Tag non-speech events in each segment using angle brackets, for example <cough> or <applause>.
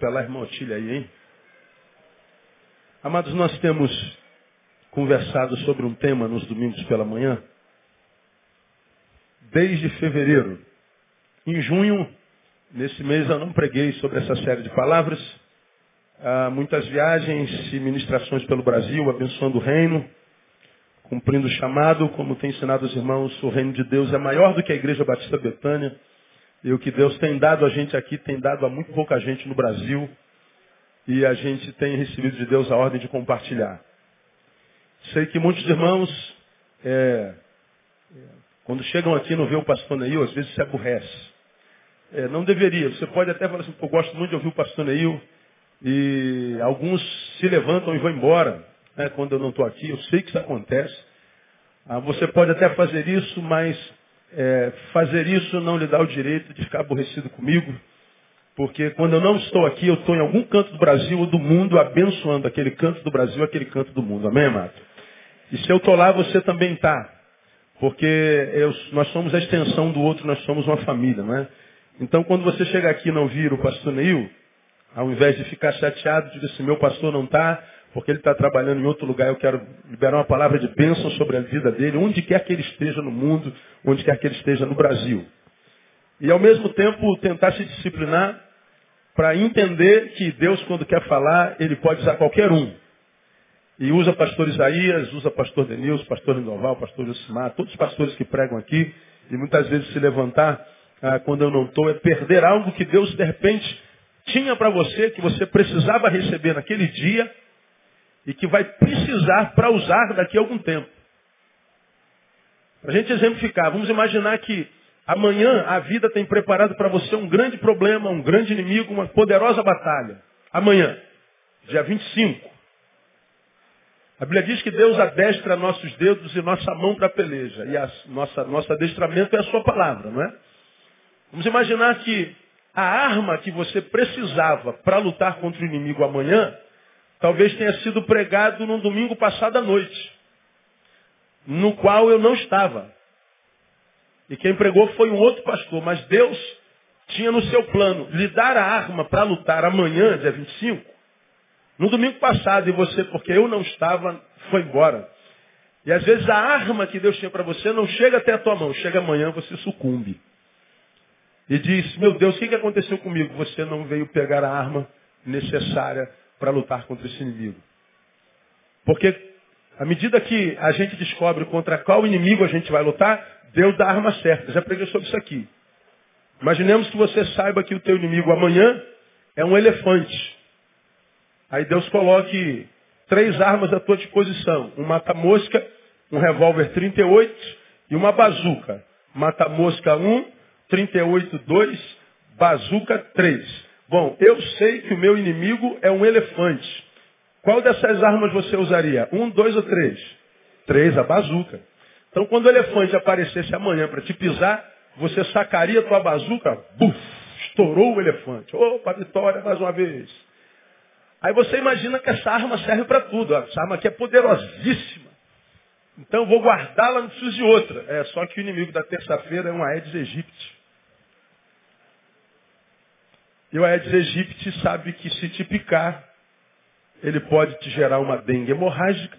Atropelar a irmã Otília aí, hein? Amados, nós temos conversado sobre um tema nos domingos pela manhã, desde fevereiro. Em junho, nesse mês, eu não preguei sobre essa série de palavras. Há muitas viagens e ministrações pelo Brasil, abençoando o reino, cumprindo o chamado, como tem ensinado os irmãos, o reino de Deus é maior do que a Igreja Batista Betânia. E o que Deus tem dado a gente aqui, tem dado a muito pouca gente no Brasil. E a gente tem recebido de Deus a ordem de compartilhar. Sei que muitos irmãos, é, quando chegam aqui e não vê o pastor Neil, às vezes se aborrece. É, não deveria. Você pode até falar assim, eu gosto muito de ouvir o pastor Neil. E alguns se levantam e vão embora né, quando eu não estou aqui. Eu sei que isso acontece. Ah, você pode até fazer isso, mas é, fazer isso não lhe dá o direito de ficar aborrecido comigo. Porque quando eu não estou aqui, eu estou em algum canto do Brasil ou do mundo abençoando aquele canto do Brasil, aquele canto do mundo. Amém, amado? E se eu estou lá, você também está. Porque eu, nós somos a extensão do outro, nós somos uma família, não é? Então, quando você chega aqui e não vira o pastor Neil, ao invés de ficar chateado, diga assim, meu pastor não está, porque ele está trabalhando em outro lugar, eu quero liberar uma palavra de bênção sobre a vida dele, onde quer que ele esteja no mundo, onde quer que ele esteja no Brasil. E ao mesmo tempo tentar se disciplinar para entender que Deus, quando quer falar, ele pode usar qualquer um. E usa pastor Isaías, usa pastor Denilson, pastor Lindoval, pastor Josimar, todos os pastores que pregam aqui, e muitas vezes se levantar ah, quando eu não estou, é perder algo que Deus de repente tinha para você, que você precisava receber naquele dia, e que vai precisar para usar daqui a algum tempo. Para a gente exemplificar, vamos imaginar que amanhã a vida tem preparado para você um grande problema, um grande inimigo, uma poderosa batalha. Amanhã, dia 25. A Bíblia diz que Deus adestra nossos dedos e nossa mão para a peleja. E a nossa, nosso adestramento é a sua palavra, não é? Vamos imaginar que a arma que você precisava para lutar contra o inimigo amanhã, talvez tenha sido pregado no domingo passado à noite, no qual eu não estava. E quem pregou foi um outro pastor, mas Deus tinha no seu plano lhe dar a arma para lutar amanhã, dia 25, no domingo passado, e você, porque eu não estava, foi embora. E às vezes a arma que Deus tinha para você não chega até a tua mão, chega amanhã, você sucumbe. E diz, meu Deus, o que aconteceu comigo? Você não veio pegar a arma necessária para lutar contra esse inimigo. Porque à medida que a gente descobre contra qual inimigo a gente vai lutar, Deus dá a arma certa. Já preguei sobre isso aqui. Imaginemos que você saiba que o teu inimigo amanhã é um elefante. Aí Deus coloque três armas à tua disposição. Um mata-mosca, um revólver 38 e uma bazuca. Mata-mosca 1, 38 2, bazuca 3. Bom, eu sei que o meu inimigo é um elefante. Qual dessas armas você usaria? Um, dois ou três? Três, a bazuca. Então, quando o elefante aparecesse amanhã para te pisar, você sacaria a tua bazuca, buf, estourou o elefante. Opa, vitória mais uma vez. Aí você imagina que essa arma serve para tudo. Essa arma aqui é poderosíssima. Então, vou guardá-la, não preciso de outra. É só que o inimigo da terça-feira é um Aedes aegypti. E o Aedes aegypti sabe que se te picar, ele pode te gerar uma dengue hemorrágica.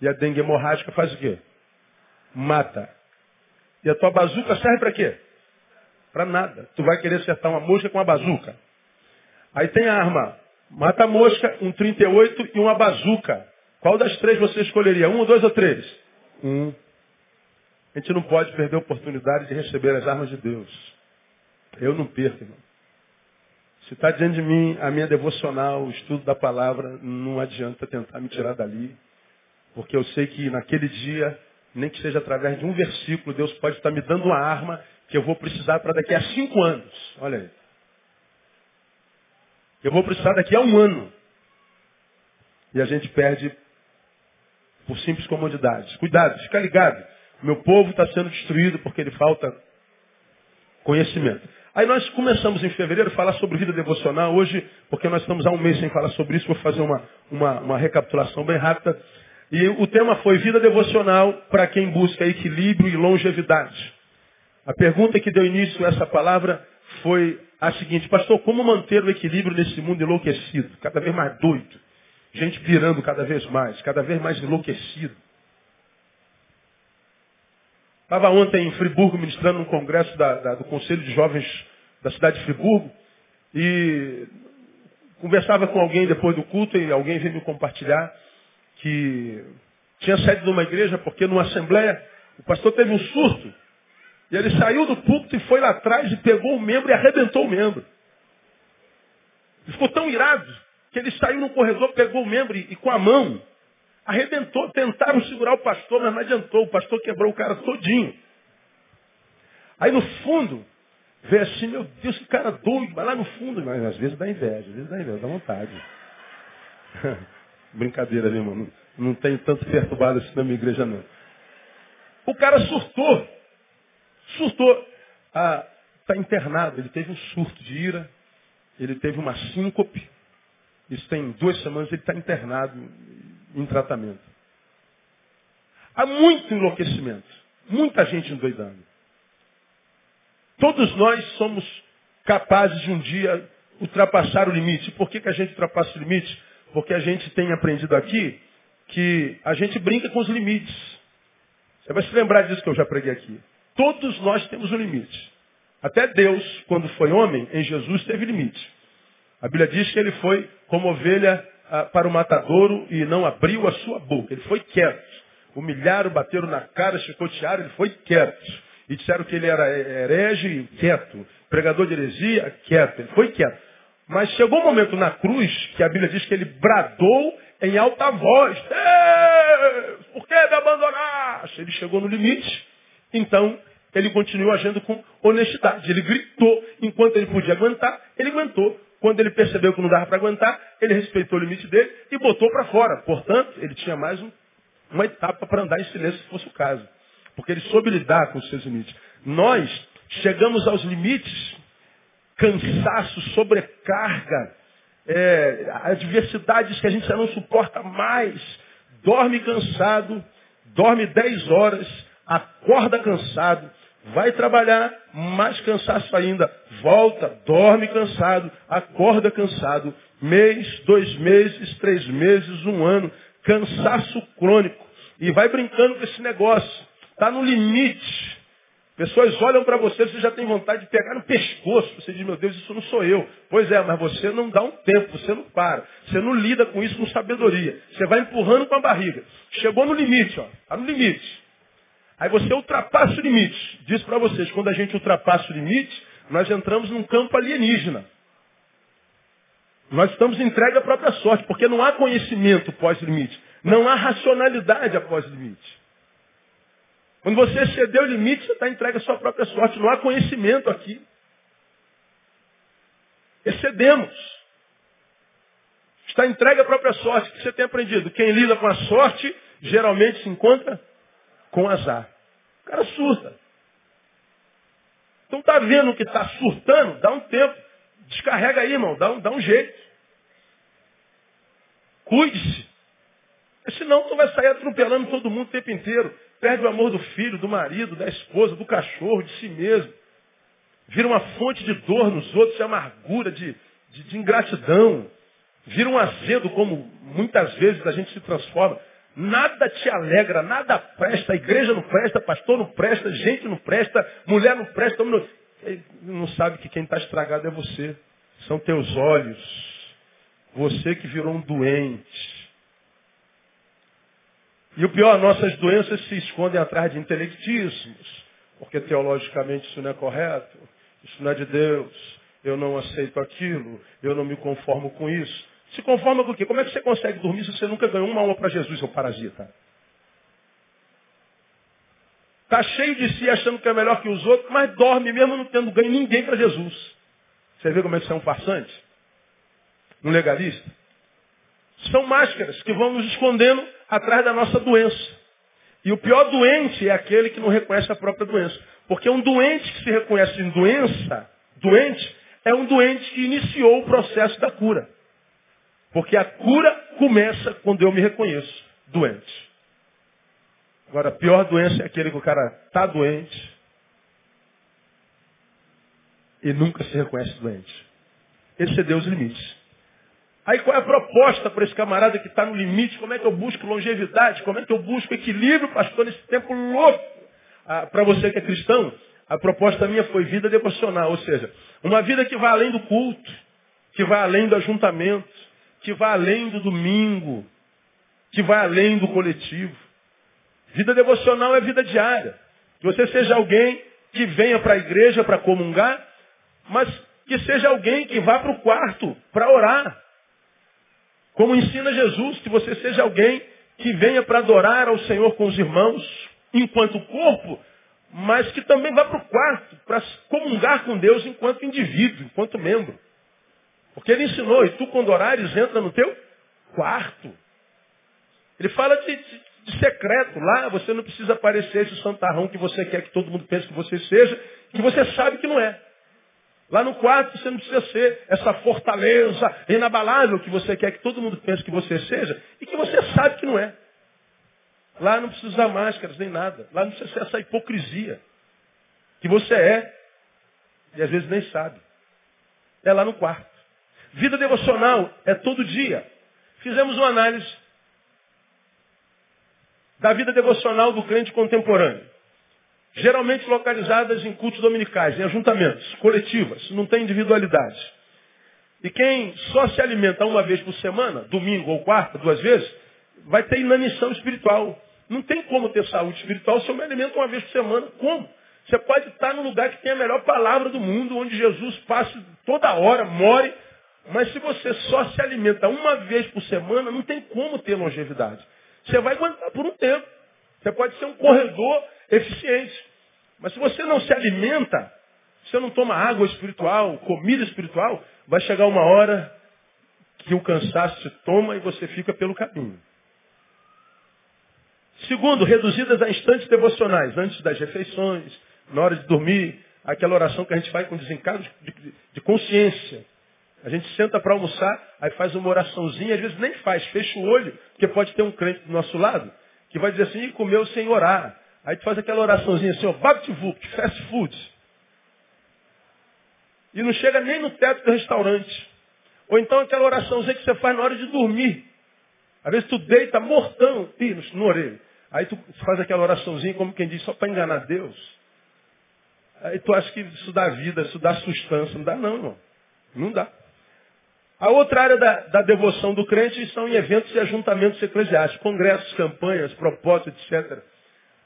E a dengue hemorrágica faz o quê? Mata. E a tua bazuca serve para quê? Para nada. Tu vai querer acertar uma mosca com uma bazuca. Aí tem a arma. Mata a mosca, um 38 e uma bazuca. Qual das três você escolheria? Um, dois ou três? Um. A gente não pode perder a oportunidade de receber as armas de Deus. Eu não perco, irmão. Se está diante de mim a minha devocional, o estudo da palavra, não adianta tentar me tirar dali. Porque eu sei que naquele dia, nem que seja através de um versículo, Deus pode estar me dando uma arma que eu vou precisar para daqui a cinco anos. Olha aí. Eu vou precisar daqui a um ano. E a gente perde por simples comodidade. Cuidado, fica ligado. Meu povo está sendo destruído porque ele falta conhecimento. Aí nós começamos em fevereiro a falar sobre vida devocional. Hoje, porque nós estamos há um mês sem falar sobre isso, vou fazer uma, uma, uma recapitulação bem rápida. E o tema foi vida devocional para quem busca equilíbrio e longevidade. A pergunta que deu início a essa palavra foi a seguinte, pastor, como manter o equilíbrio nesse mundo enlouquecido, cada vez mais doido, gente pirando cada vez mais, cada vez mais enlouquecido. Estava ontem em Friburgo ministrando um congresso da, da, do Conselho de Jovens da cidade de Friburgo e conversava com alguém depois do culto e alguém veio me compartilhar que tinha saído de uma igreja porque numa assembleia o pastor teve um surto. E ele saiu do púlpito e foi lá atrás e pegou o membro e arrebentou o membro. Ele ficou tão irado que ele saiu no corredor, pegou o membro e, e com a mão arrebentou. Tentaram segurar o pastor, mas não adiantou. O pastor quebrou o cara todinho. Aí no fundo, vê assim, meu Deus, que cara doido, vai lá no fundo. Mas às vezes dá inveja, às vezes dá inveja, dá vontade. <laughs> Brincadeira, meu irmão. Não, não tenho tanto perturbado assim na minha igreja, não. O cara surtou. Surtou. Ah, internado. Ele teve um surto de ira. Ele teve uma síncope. Isso tem duas semanas. Ele está internado em tratamento. Há muito enlouquecimento. Muita gente endoidando. Todos nós somos capazes de um dia ultrapassar o limite. Por que, que a gente ultrapassa o limite? Porque a gente tem aprendido aqui que a gente brinca com os limites. Você vai se lembrar disso que eu já preguei aqui. Todos nós temos um limite. Até Deus, quando foi homem, em Jesus teve limite. A Bíblia diz que ele foi como ovelha para o matadouro e não abriu a sua boca. Ele foi quieto. Humilharam, bateram na cara, chicotearam, ele foi quieto. E disseram que ele era herege, quieto. Pregador de heresia, quieto. Ele foi quieto. Mas chegou um momento na cruz que a Bíblia diz que ele bradou em alta voz. Deus, por que me abandonaste? Ele chegou no limite, então ele continuou agindo com honestidade. Ele gritou enquanto ele podia aguentar, ele aguentou. Quando ele percebeu que não dava para aguentar, ele respeitou o limite dele e botou para fora. Portanto, ele tinha mais um, uma etapa para andar em silêncio, se fosse o caso. Porque ele soube lidar com os seus limites. Nós chegamos aos limites, cansaço, sobrecarga, é, adversidades que a gente já não suporta mais. Dorme cansado, dorme 10 horas, acorda cansado, vai trabalhar, mais cansaço ainda, volta, dorme cansado, acorda cansado, mês, dois meses, três meses, um ano, cansaço crônico. E vai brincando com esse negócio. Está no limite. Pessoas olham para você, você já tem vontade de pegar no pescoço. Você diz, meu Deus, isso não sou eu. Pois é, mas você não dá um tempo, você não para. Você não lida com isso com sabedoria. Você vai empurrando com a barriga. Chegou no limite, ó. Está no limite. Aí você ultrapassa o limite. Diz para vocês, quando a gente ultrapassa o limite, nós entramos num campo alienígena. Nós estamos entregue à própria sorte, porque não há conhecimento pós-limite. Não há racionalidade após limite. Quando você exceder o limite, você está entregue à sua própria sorte. Não há conhecimento aqui. Excedemos. Está entregue à própria sorte. O que você tem aprendido? Quem lida com a sorte, geralmente se encontra com azar. O cara surta. Então está vendo que está surtando? Dá um tempo. Descarrega aí, irmão. Dá um, dá um jeito. Cuide-se. Senão tu vai sair atropelando todo mundo o tempo inteiro. Perde o amor do filho, do marido, da esposa, do cachorro, de si mesmo. Vira uma fonte de dor nos outros, de amargura, de, de, de ingratidão. Vira um azedo, como muitas vezes a gente se transforma. Nada te alegra, nada presta. A igreja não presta, pastor não presta, gente não presta, mulher não presta. Não, não sabe que quem está estragado é você. São teus olhos. Você que virou um doente. E o pior, nossas doenças se escondem atrás de intelectismos, porque teologicamente isso não é correto, isso não é de Deus, eu não aceito aquilo, eu não me conformo com isso. Se conforma com o quê? Como é que você consegue dormir se você nunca ganhou uma alma para Jesus, seu parasita? Está cheio de si achando que é melhor que os outros, mas dorme mesmo não tendo ganho ninguém para Jesus. Você vê como é que você é um farsante? Um legalista? São máscaras que vão nos escondendo atrás da nossa doença. E o pior doente é aquele que não reconhece a própria doença. Porque um doente que se reconhece em doença, doente, é um doente que iniciou o processo da cura. Porque a cura começa quando eu me reconheço doente. Agora, a pior doença é aquele que o cara está doente, e nunca se reconhece doente. Esse é Deus limites. Aí qual é a proposta para esse camarada que está no limite? Como é que eu busco longevidade? Como é que eu busco equilíbrio, pastor, nesse tempo louco? Ah, para você que é cristão, a proposta minha foi vida devocional, ou seja, uma vida que vai além do culto, que vai além do ajuntamento, que vai além do domingo, que vai além do coletivo. Vida devocional é vida diária. Que você seja alguém que venha para a igreja para comungar, mas que seja alguém que vá para o quarto para orar. Como ensina Jesus, que você seja alguém que venha para adorar ao Senhor com os irmãos, enquanto corpo, mas que também vá para o quarto para comungar com Deus enquanto indivíduo, enquanto membro. Porque ele ensinou, e tu quando orares, entra no teu quarto. Ele fala de, de, de, secreto. Lá você não precisa aparecer esse santarrão que você quer que todo mundo pense que você seja, que você sabe que não é. Lá no quarto você não precisa ser essa fortaleza inabalável que você quer que todo mundo pense que você seja e que você sabe que não é. Lá não precisa usar máscaras nem nada. Lá não precisa ser essa hipocrisia que você é e às vezes nem sabe. É lá no quarto. Vida devocional é todo dia. Fizemos uma análise da vida devocional do crente contemporâneo geralmente localizadas em cultos dominicais, em ajuntamentos, coletivas, não tem individualidade. E quem só se alimenta uma vez por semana, domingo ou quarta, duas vezes, vai ter inanição espiritual. Não tem como ter saúde espiritual se eu me alimento uma vez por semana. Como? Você pode estar no lugar que tem a melhor palavra do mundo, onde Jesus passe toda hora, more, mas se você só se alimenta uma vez por semana, não tem como ter longevidade. Você vai aguentar por um tempo. Você pode ser um corredor eficiente. Mas se você não se alimenta, se você não toma água espiritual, comida espiritual, vai chegar uma hora que o cansaço te toma e você fica pelo caminho. Segundo, reduzidas a instantes devocionais, antes das refeições, na hora de dormir, aquela oração que a gente faz com desencargo de, de, de consciência. A gente senta para almoçar, aí faz uma oraçãozinha, às vezes nem faz, fecha o olho, porque pode ter um crente do nosso lado, que vai dizer assim, comeu sem orar. Aí tu faz aquela oraçãozinha assim, ó, VaptVupt, fast food. E não chega nem no teto do restaurante. Ou então aquela oraçãozinha que você faz na hora de dormir. Às vezes tu deita mortão, ih, no orelho. Aí tu faz aquela oraçãozinha como quem diz, só para enganar Deus. Aí tu acha que isso dá vida, isso dá sustância. Não dá não, irmão. Não dá. A outra área da, da, devoção do crente são em eventos e ajuntamentos eclesiásticos, congressos, campanhas, propósitos, etc.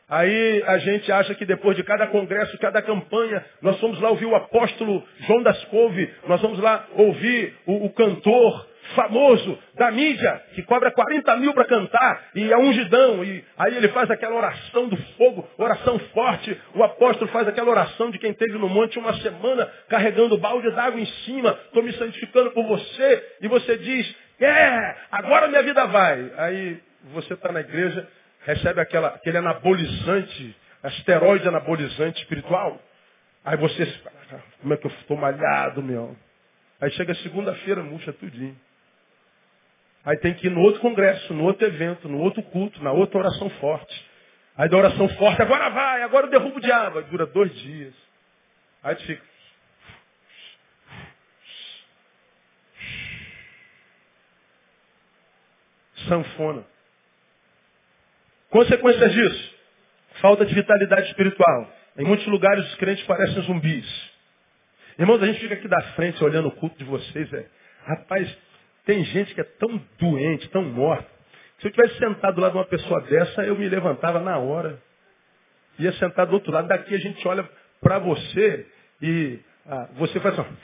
Aí a gente acha que depois de cada congresso, cada campanha, nós vamos lá ouvir o apóstolo João das Couve, nós vamos lá ouvir o, o cantor famoso da mídia, que cobra 40 mil para cantar, e é ungidão, e aí ele faz aquela oração do fogo, oração forte, o apóstolo faz aquela oração de quem teve no monte uma semana carregando balde d'água em cima, estou me santificando por você, e você diz, é, agora minha vida vai. Aí você está na igreja, recebe aquela, aquele anabolizante, asteroide anabolizante espiritual. Aí você, como é que eu estou malhado, meu? Aí chega segunda-feira, murcha tudinho. Aí tem que ir no outro congresso, no outro evento, no outro culto, na outra oração forte. Aí da oração forte, agora vai, agora eu derrubo o diabo. Aí dura dois dias. Aí tu fica. Sanfona. Consequências disso? Falta de vitalidade espiritual. Em muitos lugares os crentes parecem zumbis. Irmãos, a gente fica aqui da frente olhando o culto de vocês. É, rapaz, tem gente que é tão doente, tão morta. Se eu tivesse sentado do lado de uma pessoa dessa, eu me levantava na hora. Ia sentar do outro lado. Daqui a gente olha para você e ah, você faz assim.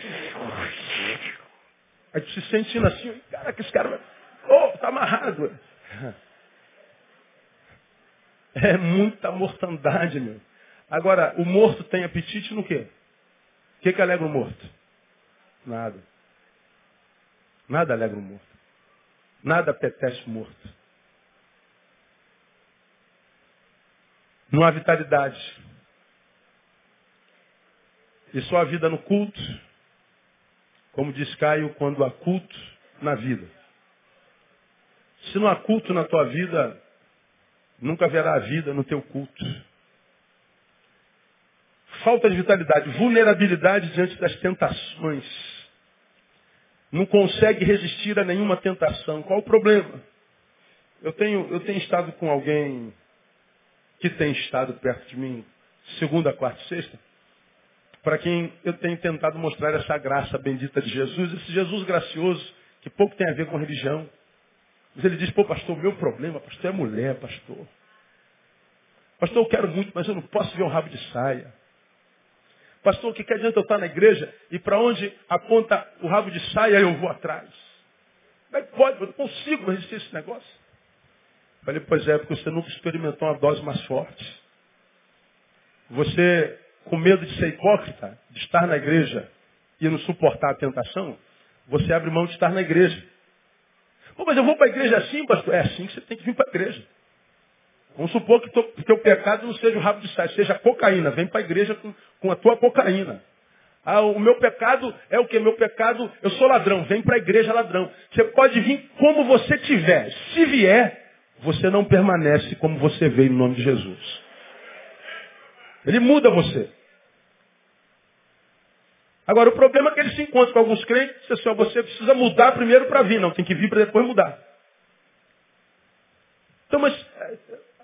Aí tu se sentindo assim, cara, que esse cara. Oh, tá amarrado. <laughs> É muita mortandade, meu. Agora, o morto tem apetite no quê? O que, que alegra o morto? Nada. Nada alegra o morto. Nada apetece o morto. Não há vitalidade. E só a vida no culto, como diz Caio, quando há culto na vida. Se não há culto na tua vida, Nunca haverá vida no teu culto. falta de vitalidade, vulnerabilidade diante das tentações. Não consegue resistir a nenhuma tentação. Qual o problema? Eu tenho, eu tenho estado com alguém que tem estado perto de mim, segunda, quarta e sexta, para quem eu tenho tentado mostrar essa graça bendita de Jesus, esse Jesus gracioso, que pouco tem a ver com religião. Mas ele diz, pô, pastor, meu problema, pastor, é mulher, pastor. Pastor, eu quero muito, mas eu não posso ver um rabo de saia. Pastor, o que, que adianta eu estar na igreja e para onde aponta o rabo de saia eu vou atrás? Como é que pode? Eu não consigo resistir a esse negócio. Falei, pois é, porque você nunca experimentou uma dose mais forte. Você, com medo de ser hipócrita, de estar na igreja e não suportar a tentação, você abre mão de estar na igreja. Pô, mas eu vou para a igreja assim, pastor? É assim que você tem que vir para a igreja. Vamos supor que o teu pecado não seja o rabo de saia, seja cocaína. Vem para a igreja com, com, a tua cocaína. Ah, o meu pecado é o que? Meu pecado, eu sou ladrão. Vem para a igreja ladrão. Você pode vir como você tiver. Se vier, você não permanece como você veio no nome de Jesus. Ele muda você. Agora, o problema é que ele se encontra com alguns crentes e diz assim, você precisa mudar primeiro para vir. Não, tem que vir para depois mudar. Então, mas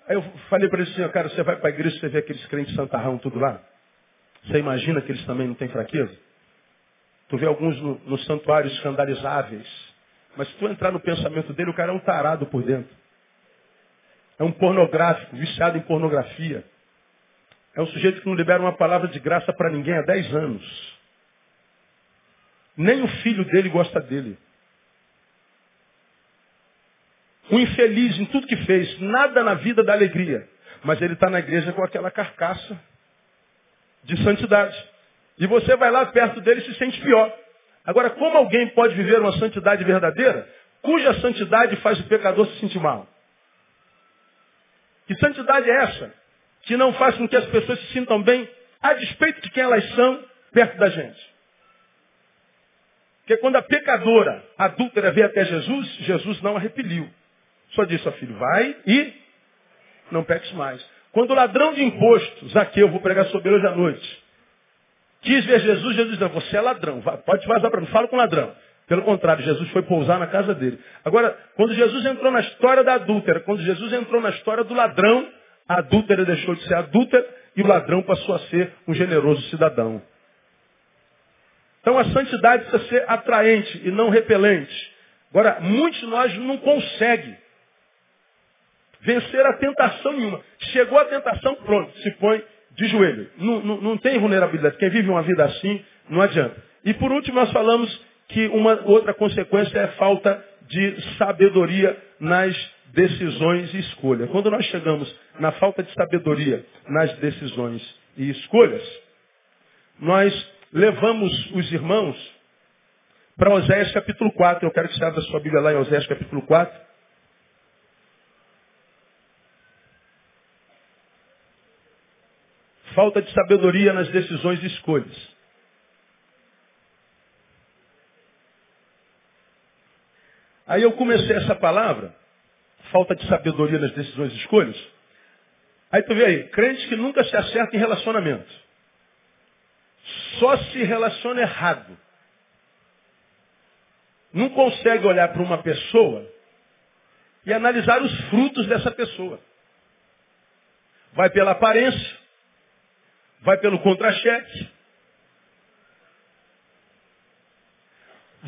Aí eu falei para ele assim, cara, você vai para a igreja, você vê aqueles crentes santarrão tudo lá? Você imagina que eles também não têm fraqueza? Tu vê alguns no, no santuário escandalizáveis. Mas se tu entrar no pensamento dele, o cara é um tarado por dentro. É um pornográfico, viciado em pornografia. É um sujeito que não libera uma palavra de graça para ninguém há 10 anos. Nem o filho dele gosta dele. Um infeliz em tudo que fez, nada na vida dá alegria. Mas ele está na igreja com aquela carcaça de santidade. E você vai lá perto dele e se sente pior. Agora, como alguém pode viver uma santidade verdadeira, cuja santidade faz o pecador se sentir mal? Que santidade é essa? Que não faz com que as pessoas se sintam bem, a despeito de quem elas são, perto da gente. Porque quando a pecadora adúltera veio até Jesus, Jesus não a repeliu. Só disse, ó filho, vai e não peques mais. Quando o ladrão de imposto, Zaqueu, vou pregar sobre ele hoje à noite, quis ver Jesus, Jesus disse, você é ladrão, pode vazar para mim, fala com o ladrão. Pelo contrário, Jesus foi pousar na casa dele. Agora, quando Jesus entrou na história da adúltera, quando Jesus entrou na história do ladrão, a adúltera deixou de ser adúltera e o ladrão passou a ser um generoso cidadão. Então a santidade precisa ser atraente e não repelente. Agora, muitos de nós não conseguem vencer a tentação nenhuma. Chegou a tentação, pronto, se põe de joelho. Não, não, não tem vulnerabilidade. Quem vive uma vida assim, não adianta. E por último, nós falamos que uma outra consequência é falta de sabedoria nas decisões e escolhas. Quando nós chegamos na falta de sabedoria nas decisões e escolhas, nós levamos os irmãos para Oséias capítulo 4. Eu quero que você abra sua Bíblia lá em Oséias capítulo 4. Falta de sabedoria nas decisões e escolhas. Aí eu comecei essa palavra, falta de sabedoria nas decisões e escolhas. Aí tu vê aí, crente que nunca se acerta em relacionamento. Só se relaciona errado. Não consegue olhar para uma pessoa e analisar os frutos dessa pessoa. Vai pela aparência, vai pelo contra-cheque,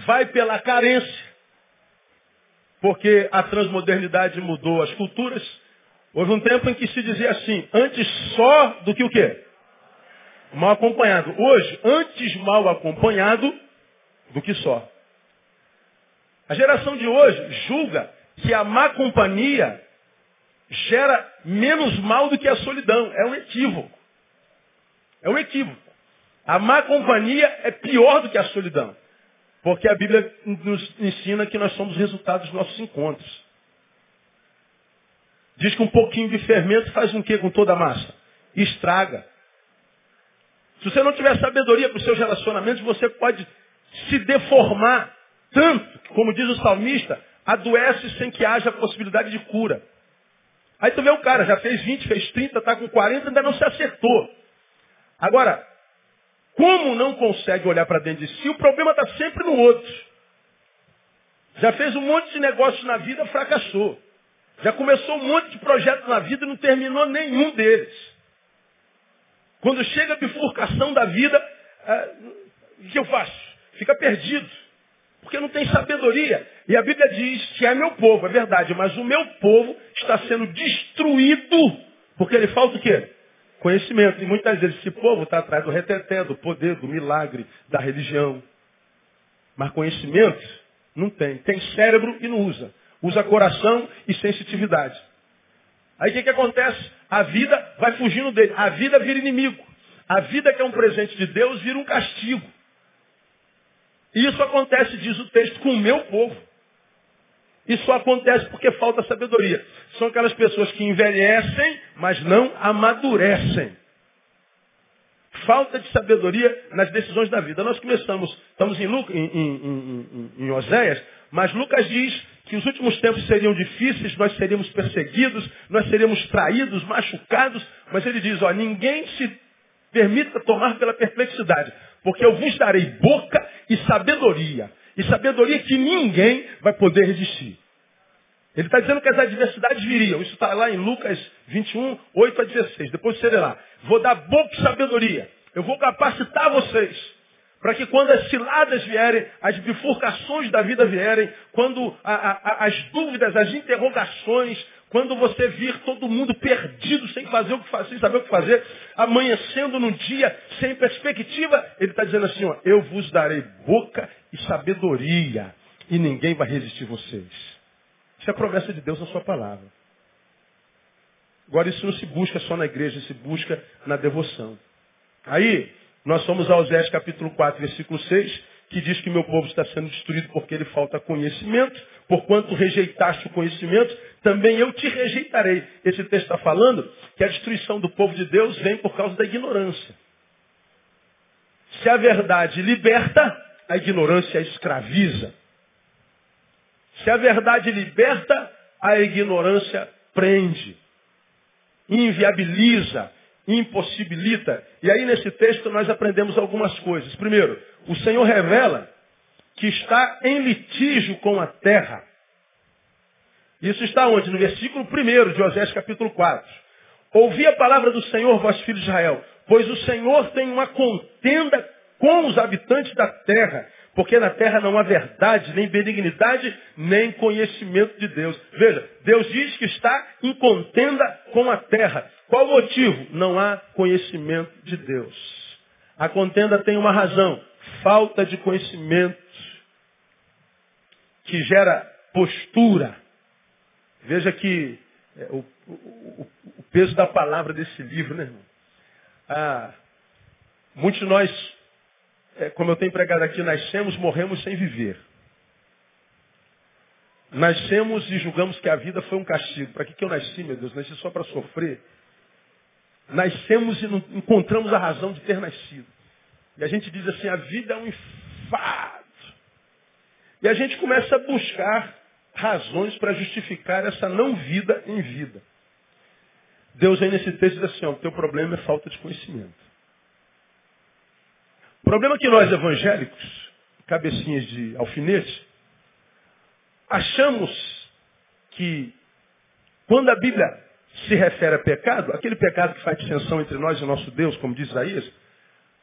vai pela carência, porque a transmodernidade mudou as culturas. Houve um tempo em que se dizia assim, antes só do que o quê? Mal acompanhado. Hoje, antes mal acompanhado do que só. A geração de hoje julga que a má companhia gera menos mal do que a solidão. É um equívoco. É um equívoco. A má companhia é pior do que a solidão. Porque a Bíblia nos ensina que nós somos resultados dos nossos encontros. Diz que um pouquinho de fermento faz um quê com toda a massa? Estraga. Se você não tiver sabedoria para os seus relacionamentos, você pode se deformar tanto, como diz o salmista, adoece sem que haja possibilidade de cura. Aí tu vê o cara, já fez 20, fez 30, está com 40, ainda não se acertou. Agora, como não consegue olhar para dentro de si, o problema está sempre no outro. Já fez um monte de negócios na vida, fracassou. Já começou um monte de projetos na vida e não terminou nenhum deles. Quando chega a bifurcação da vida, é, o que eu faço? Fica perdido. Porque não tem sabedoria. E a Bíblia diz que é meu povo, é verdade, mas o meu povo está sendo destruído porque ele falta o quê? Conhecimento. E muitas vezes esse povo está atrás do reteté, do poder, do milagre, da religião. Mas conhecimento não tem. Tem cérebro e não usa. Usa coração e sensitividade. Aí o que, que acontece? A vida vai fugindo dele. A vida vira inimigo. A vida que é um presente de Deus vira um castigo. E isso acontece, diz o texto, com o meu povo. Isso acontece porque falta sabedoria. São aquelas pessoas que envelhecem, mas não amadurecem. Falta de sabedoria nas decisões da vida. Nós começamos, estamos em, Luca, em, em, em, em Oséias, mas Lucas diz que os últimos tempos seriam difíceis, nós seríamos perseguidos, nós seríamos traídos, machucados, mas ele diz, ó, ninguém se permita tomar pela perplexidade, porque eu vos darei boca e sabedoria. E sabedoria que ninguém vai poder resistir. Ele está dizendo que as adversidades viriam. Isso está lá em Lucas 21, 8 a 16. Depois você lê lá. Vou dar boca e sabedoria. Eu vou capacitar vocês. Para que quando as ciladas vierem, as bifurcações da vida vierem, quando a, a, as dúvidas, as interrogações, quando você vir todo mundo perdido, sem fazer o que fazer, sem saber o que fazer, amanhecendo num dia sem perspectiva, ele está dizendo assim, ó, eu vos darei boca e sabedoria, e ninguém vai resistir vocês. Isso é a promessa de Deus na sua palavra. Agora isso não se busca só na igreja, se busca na devoção. Aí, nós somos a Osés capítulo 4, versículo 6, que diz que meu povo está sendo destruído porque ele falta conhecimento, porquanto rejeitaste o conhecimento, também eu te rejeitarei. Esse texto está falando que a destruição do povo de Deus vem por causa da ignorância. Se a verdade liberta, a ignorância escraviza. Se a verdade liberta, a ignorância prende, inviabiliza, impossibilita. E aí nesse texto nós aprendemos algumas coisas. Primeiro, o Senhor revela que está em litígio com a terra. Isso está onde? No versículo 1 de Osés capítulo 4. Ouvi a palavra do Senhor, vós filhos de Israel, pois o Senhor tem uma contenda com os habitantes da terra, porque na terra não há verdade, nem benignidade, nem conhecimento de Deus. Veja, Deus diz que está em contenda com a terra. Qual o motivo? Não há conhecimento de Deus. A contenda tem uma razão, falta de conhecimento, que gera postura. Veja que é, o, o, o, peso da palavra desse livro, né, irmão? Ah, muitos de nós é, como eu tenho pregado aqui, nascemos, morremos sem viver. Nascemos e julgamos que a vida foi um castigo. Para que, que eu nasci, meu Deus? Nasci só para sofrer. Nascemos e não encontramos a razão de ter nascido. E a gente diz assim, a vida é um enfado. E a gente começa a buscar razões para justificar essa não vida em vida. Deus aí nesse texto diz assim, ó, o teu problema é falta de conhecimento. O problema é que nós evangélicos, cabecinhas de alfinete, achamos que quando a Bíblia se refere a pecado, aquele pecado que faz distinção entre nós e nosso Deus, como diz Isaías,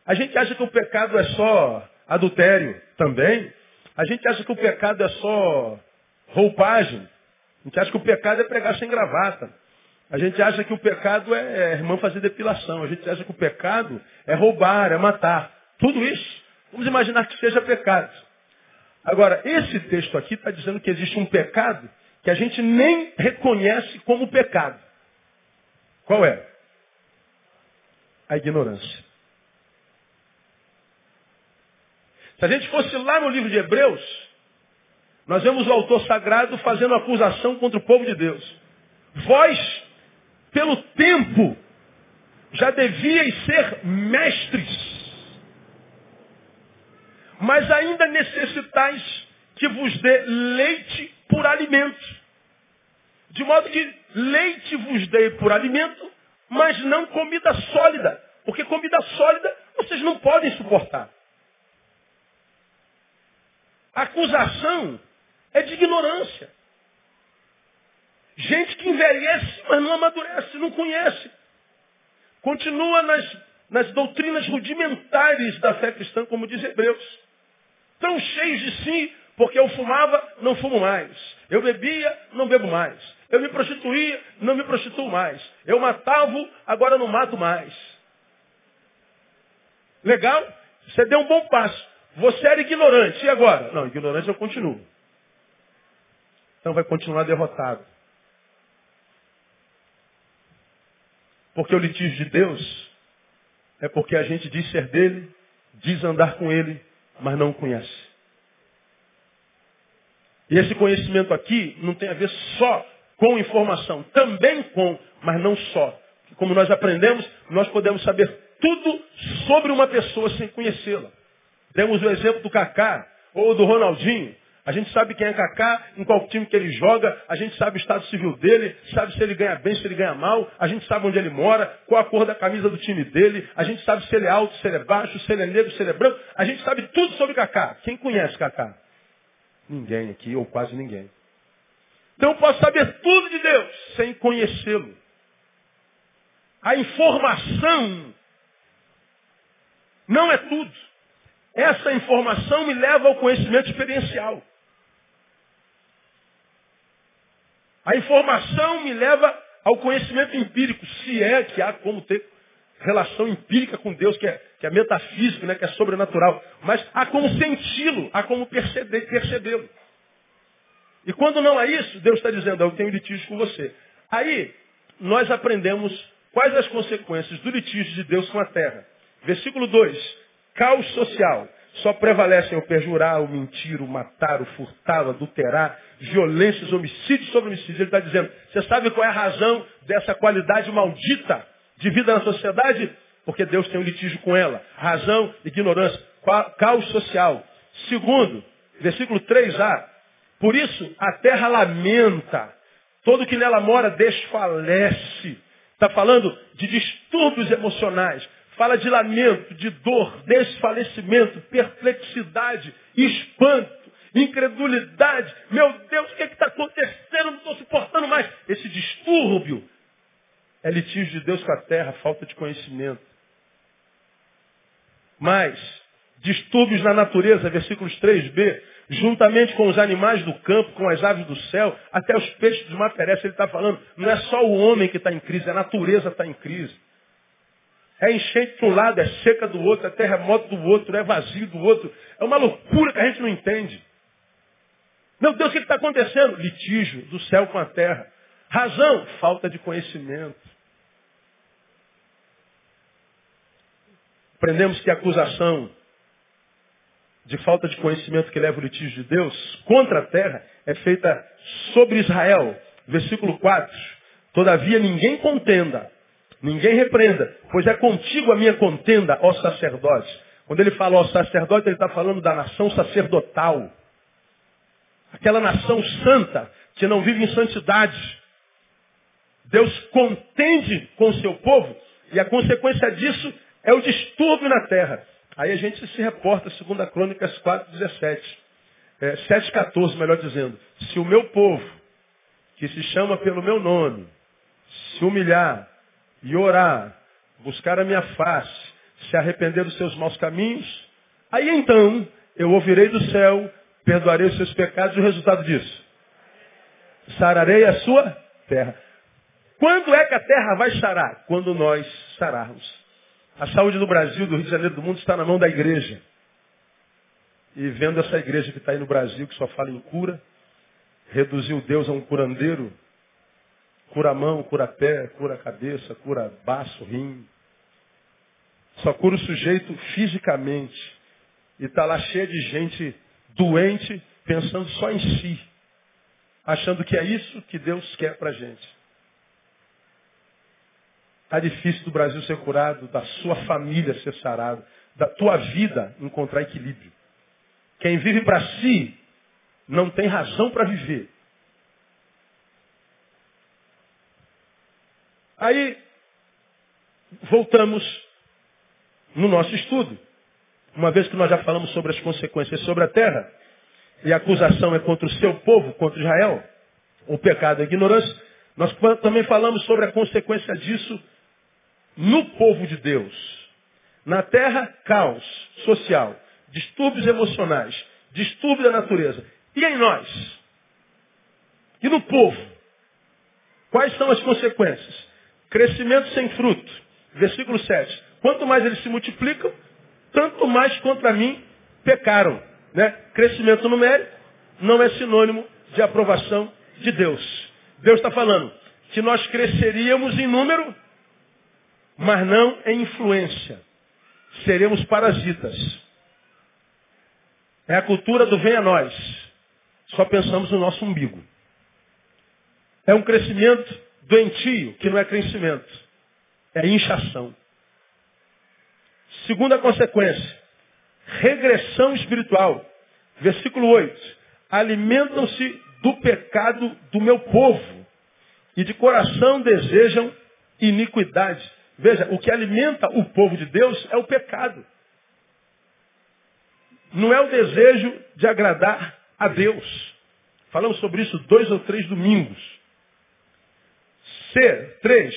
a gente acha que o pecado é só adultério também. A gente acha que o pecado é só roupagem. A gente acha que o pecado é pregar sem gravata. A gente acha que o pecado é, é irmã fazer depilação. A gente acha que o pecado é roubar, é matar. Tudo isso, vamos imaginar que seja pecado. Agora, esse texto aqui está dizendo que existe um pecado que a gente nem reconhece como pecado. Qual é? A ignorância. Se a gente fosse lá no livro de Hebreus, nós vemos o autor sagrado fazendo acusação contra o povo de Deus. Vós, pelo tempo, já devíeis ser mestres mas ainda necessitais que vos dê leite por alimento. De modo que leite vos dê por alimento, mas não comida sólida, Porque comida sólida vocês não podem suportar. A acusação é de ignorância. Gente que envelhece, mas não amadurece, não conhece. Continua nas, nas doutrinas rudimentares da fé cristã, como diz Hebreus. Tão cheios de si, porque eu fumava, não fumo mais. Eu bebia, não bebo mais. Eu me prostituía, não me prostituo mais. Eu matava, agora não mato mais. Legal? Você deu um bom passo. Você era ignorante. E agora? Não, ignorante eu continuo. Então vai continuar derrotado. Porque o litígio de Deus é porque a gente diz ser dele, diz andar com ele, mas não o conhece. E esse conhecimento aqui não tem a ver só com informação, também com, mas não só. Como nós aprendemos, nós podemos saber tudo sobre uma pessoa sem conhecê-la. Demos o exemplo do Kaká ou do Ronaldinho. A gente sabe quem é Kaká, em qual time que ele joga, a gente sabe o estado civil dele, sabe se ele ganha bem, se ele ganha mal, a gente sabe onde ele mora, qual a cor da camisa do time dele, a gente sabe se ele é alto, se ele é baixo, se ele é negro, se ele é branco, a gente sabe tudo sobre Kaká. Quem conhece Kaká? Ninguém aqui, ou quase ninguém. Então eu posso saber tudo de Deus sem conhecê-lo. A informação não é tudo. Essa informação me leva ao conhecimento experiencial. A informação me leva ao conhecimento empírico, se é que há como ter relação empírica com Deus, que é, que é metafísico, né, que é sobrenatural. Mas há como senti-lo, há como percebê-lo. E quando não é isso, Deus está dizendo, eu tenho litígio com você. Aí, nós aprendemos quais as consequências do litígio de Deus com a terra. Versículo 2. Caos social. Só prevalecem o perjurar, o mentir, o matar, o furtar, o adulterar, violências, homicídios sobre homicídios. Ele está dizendo, você sabe qual é a razão dessa qualidade maldita de vida na sociedade? Porque Deus tem um litígio com ela. Razão, ignorância, caos social. Segundo, versículo 3a. Por isso, a terra lamenta. Todo que nela mora desfalece. Está falando de distúrbios emocionais. Fala de lamento, de dor, desfalecimento, perplexidade, espanto, incredulidade. Meu Deus, o que é está acontecendo? Não estou suportando mais. Esse distúrbio é litígio de Deus com a terra, falta de conhecimento. Mas, distúrbios na natureza, versículos 3b, juntamente com os animais do campo, com as aves do céu, até os peixes do mar perecem, ele está falando, não é só o homem que está em crise, a natureza está em crise. É enchente de um lado, é seca do outro, é terremoto do outro, é vazio do outro. É uma loucura que a gente não entende. Meu Deus, o que está acontecendo? Litígio do céu com a terra. Razão? Falta de conhecimento. Aprendemos que a acusação de falta de conhecimento que leva o litígio de Deus contra a terra é feita sobre Israel. Versículo 4. Todavia ninguém contenda Ninguém repreenda, pois é contigo a minha contenda, ó sacerdote. Quando ele fala ó sacerdote, ele está falando da nação sacerdotal. Aquela nação santa que não vive em santidade. Deus contende com o seu povo e a consequência disso é o distúrbio na terra. Aí a gente se reporta, segundo a Crônicas 4, 17. É, 7, 14, melhor dizendo. Se o meu povo, que se chama pelo meu nome, se humilhar, e orar, buscar a minha face, se arrepender dos seus maus caminhos, aí então eu ouvirei do céu, perdoarei os seus pecados e o resultado disso? Sararei a sua terra. Quando é que a terra vai sarar? Quando nós sararmos. A saúde do Brasil, do Rio de Janeiro, do mundo está na mão da igreja. E vendo essa igreja que está aí no Brasil, que só fala em cura, reduziu Deus a um curandeiro, Cura mão, cura pé, cura cabeça, cura baço, rim. Só cura o sujeito fisicamente. E está lá cheio de gente doente, pensando só em si. Achando que é isso que Deus quer para a gente. Está difícil do Brasil ser curado, da sua família ser sarado, da tua vida encontrar equilíbrio. Quem vive para si não tem razão para viver. Aí, voltamos no nosso estudo. Uma vez que nós já falamos sobre as consequências sobre a terra, e a acusação é contra o seu povo, contra Israel, o pecado e a ignorância, nós também falamos sobre a consequência disso no povo de Deus. Na terra, caos social, distúrbios emocionais, distúrbio da natureza. E em nós? E no povo? Quais são as consequências? Crescimento sem fruto. Versículo 7. Quanto mais eles se multiplicam, tanto mais contra mim pecaram. Né? Crescimento numérico não é sinônimo de aprovação de Deus. Deus está falando que nós cresceríamos em número, mas não em influência. Seremos parasitas. É a cultura do vem a nós. Só pensamos no nosso umbigo. É um crescimento doentio, que não é crescimento. É inchação. Segunda consequência, regressão espiritual. Versículo 8. Alimentam-se do pecado do meu povo e de coração desejam iniquidade. Veja, o que alimenta o povo de Deus é o pecado. Não é o desejo de agradar a Deus. Falamos sobre isso dois ou três domingos. C, três,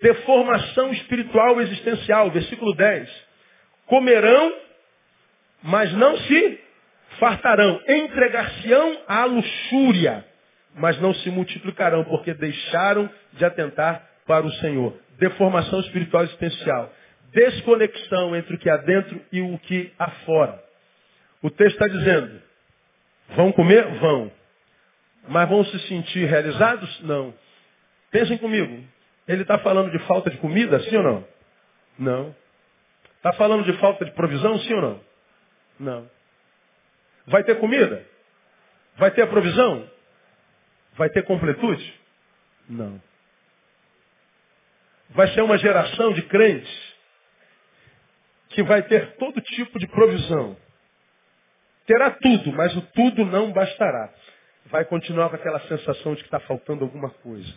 deformação espiritual existencial, versículo 10. Comerão, mas não se fartarão. Entregar-se-ão à luxúria, mas não se multiplicarão, porque deixaram de atentar para o Senhor. Deformação espiritual existencial. Desconexão entre o que há dentro e o que há fora. O texto está dizendo, vão comer? Vão. Mas vão se sentir realizados? Não. Pensem comigo. Ele está falando de falta de comida, sim ou não? Não. Está falando de falta de provisão, sim ou não? Não. Vai ter comida? Vai ter a provisão? Vai ter completude? Não. Vai ser uma geração de crentes que vai ter todo tipo de provisão. Terá tudo, mas o tudo não bastará. Vai continuar com aquela sensação de que está faltando alguma coisa.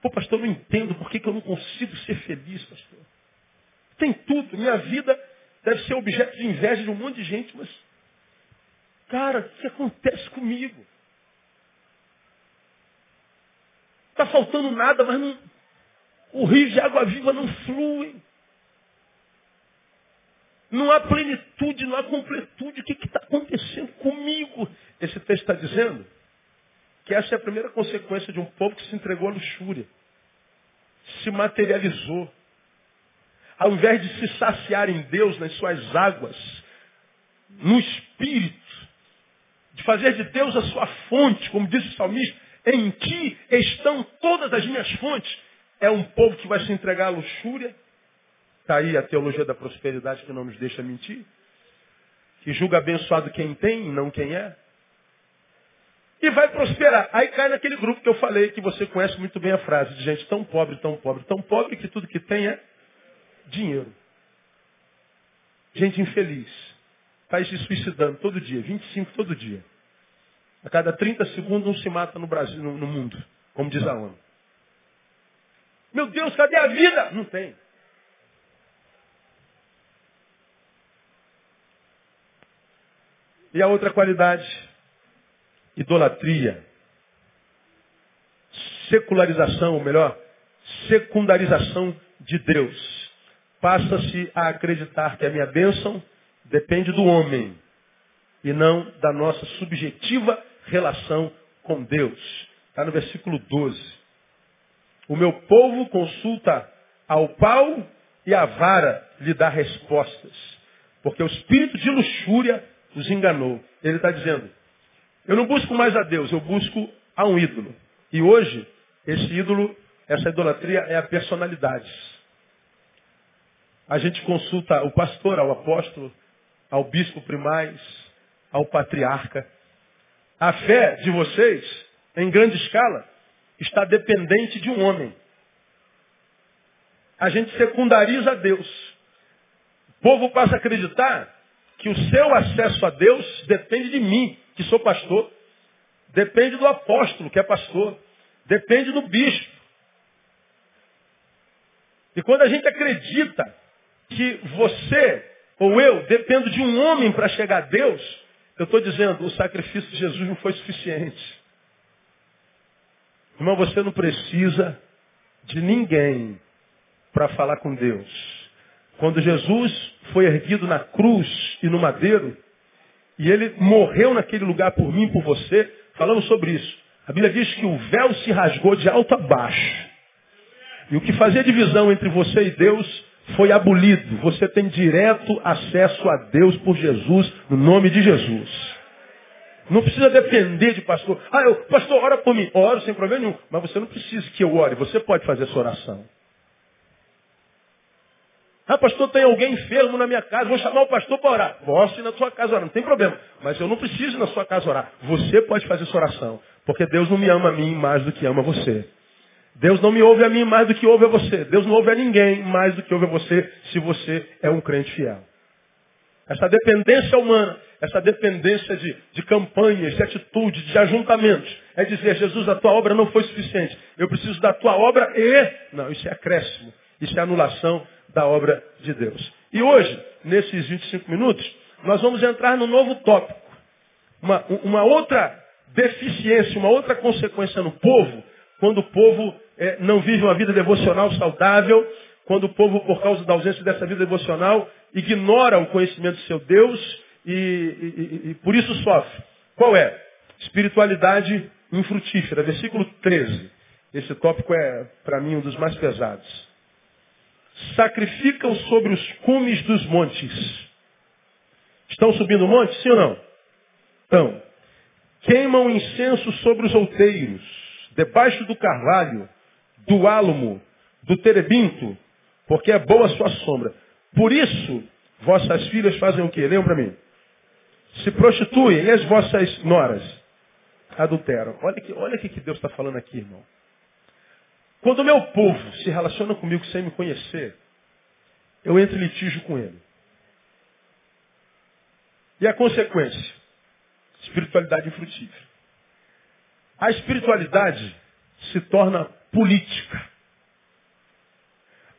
Pô, pastor, eu não entendo por que, que eu não consigo ser feliz, pastor. Tem tudo. Minha vida deve ser objeto de inveja de um monte de gente, mas, cara, o que acontece comigo? Está faltando nada, mas não, o rio de água viva não flui. Não há plenitude, não há completude. O que está acontecendo comigo? Esse texto está dizendo que essa é a primeira consequência de um povo que se entregou à luxúria. Se materializou. Ao invés de se saciar em Deus, nas suas águas, no Espírito, de fazer de Deus a sua fonte, como disse o salmista, em ti estão todas as minhas fontes. É um povo que vai se entregar à luxúria. Está aí a teologia da prosperidade que não nos deixa mentir. Que julga abençoado quem tem e não quem é e vai prosperar. Aí cai naquele grupo que eu falei, que você conhece muito bem a frase, de gente tão pobre, tão pobre, tão pobre, que tudo que tem é dinheiro. Gente infeliz. Está se suicidando todo dia, 25 todo dia. A cada 30 segundos um se mata no Brasil, no, no mundo, como diz a ONU. Meu Deus, cadê a vida? Não tem. E a outra qualidade idolatria, secularização, ou melhor, secundarização de Deus. Passa-se a acreditar que a minha bênção depende do homem e não da nossa subjetiva relação com Deus. Está no versículo 12. O meu povo consulta ao pau e a vara lhe dá respostas, porque o espírito de luxúria os enganou. Ele está dizendo, eu não busco mais a Deus, eu busco a um ídolo. E hoje, esse ídolo, essa idolatria é a personalidade. A gente consulta o pastor, ao apóstolo, ao bispo primaz, ao patriarca. A fé de vocês, em grande escala, está dependente de um homem. A gente secundariza a Deus. O povo passa a acreditar que o seu acesso a Deus depende de mim que sou pastor. Depende do apóstolo, que é pastor. Depende do bispo. E quando a gente acredita que você ou eu dependo de um homem para chegar a Deus, eu estou dizendo, o sacrifício de Jesus não foi suficiente. Irmão, você não precisa de ninguém para falar com Deus. Quando Jesus foi erguido na cruz e no madeiro, e ele morreu naquele lugar por mim, por você, falamos sobre isso. A Bíblia diz que o véu se rasgou de alto a baixo. E o que fazia divisão entre você e Deus foi abolido. Você tem direto acesso a Deus por Jesus, no nome de Jesus. Não precisa depender de pastor. Ah, eu, pastor, ora por mim. Oro sem problema nenhum. Mas você não precisa que eu ore. Você pode fazer essa oração. Ah, pastor, tem alguém enfermo na minha casa. Vou chamar o pastor para orar. Posso ir na sua casa orar. Não tem problema. Mas eu não preciso ir na sua casa orar. Você pode fazer essa oração. Porque Deus não me ama a mim mais do que ama você. Deus não me ouve a mim mais do que ouve a você. Deus não ouve a ninguém mais do que ouve a você se você é um crente fiel. Essa dependência humana, essa dependência de, de campanhas, de atitudes, de ajuntamentos, é dizer, Jesus, a tua obra não foi suficiente. Eu preciso da tua obra e. Não, isso é acréscimo. Isso é anulação da obra de Deus. E hoje, nesses 25 minutos, nós vamos entrar no novo tópico. Uma, uma outra deficiência, uma outra consequência no povo, quando o povo é, não vive uma vida devocional saudável, quando o povo, por causa da ausência dessa vida devocional, ignora o conhecimento do seu Deus e, e, e por isso sofre. Qual é? Espiritualidade infrutífera. Versículo 13. Esse tópico é, para mim, um dos mais pesados. Sacrificam sobre os cumes dos montes. Estão subindo o monte, sim ou não? Então, queimam incenso sobre os outeiros, debaixo do carvalho, do álamo, do terebinto, porque é boa a sua sombra. Por isso, vossas filhas fazem o quê? Leiam para mim. Se prostituem e as vossas noras adulteram. Olha que, olha que Deus está falando aqui, irmão. Quando o meu povo se relaciona comigo sem me conhecer, eu entro em litígio com ele. E a consequência? Espiritualidade infrutífera. A espiritualidade se torna política.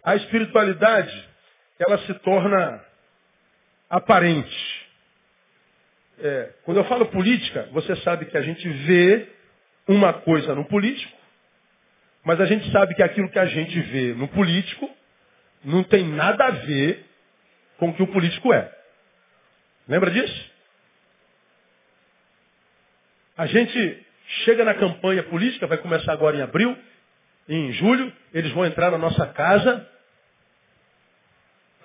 A espiritualidade, ela se torna aparente. É, quando eu falo política, você sabe que a gente vê uma coisa no político, mas a gente sabe que aquilo que a gente vê no político não tem nada a ver com o que o político é. Lembra disso? A gente chega na campanha política, vai começar agora em abril, em julho, eles vão entrar na nossa casa,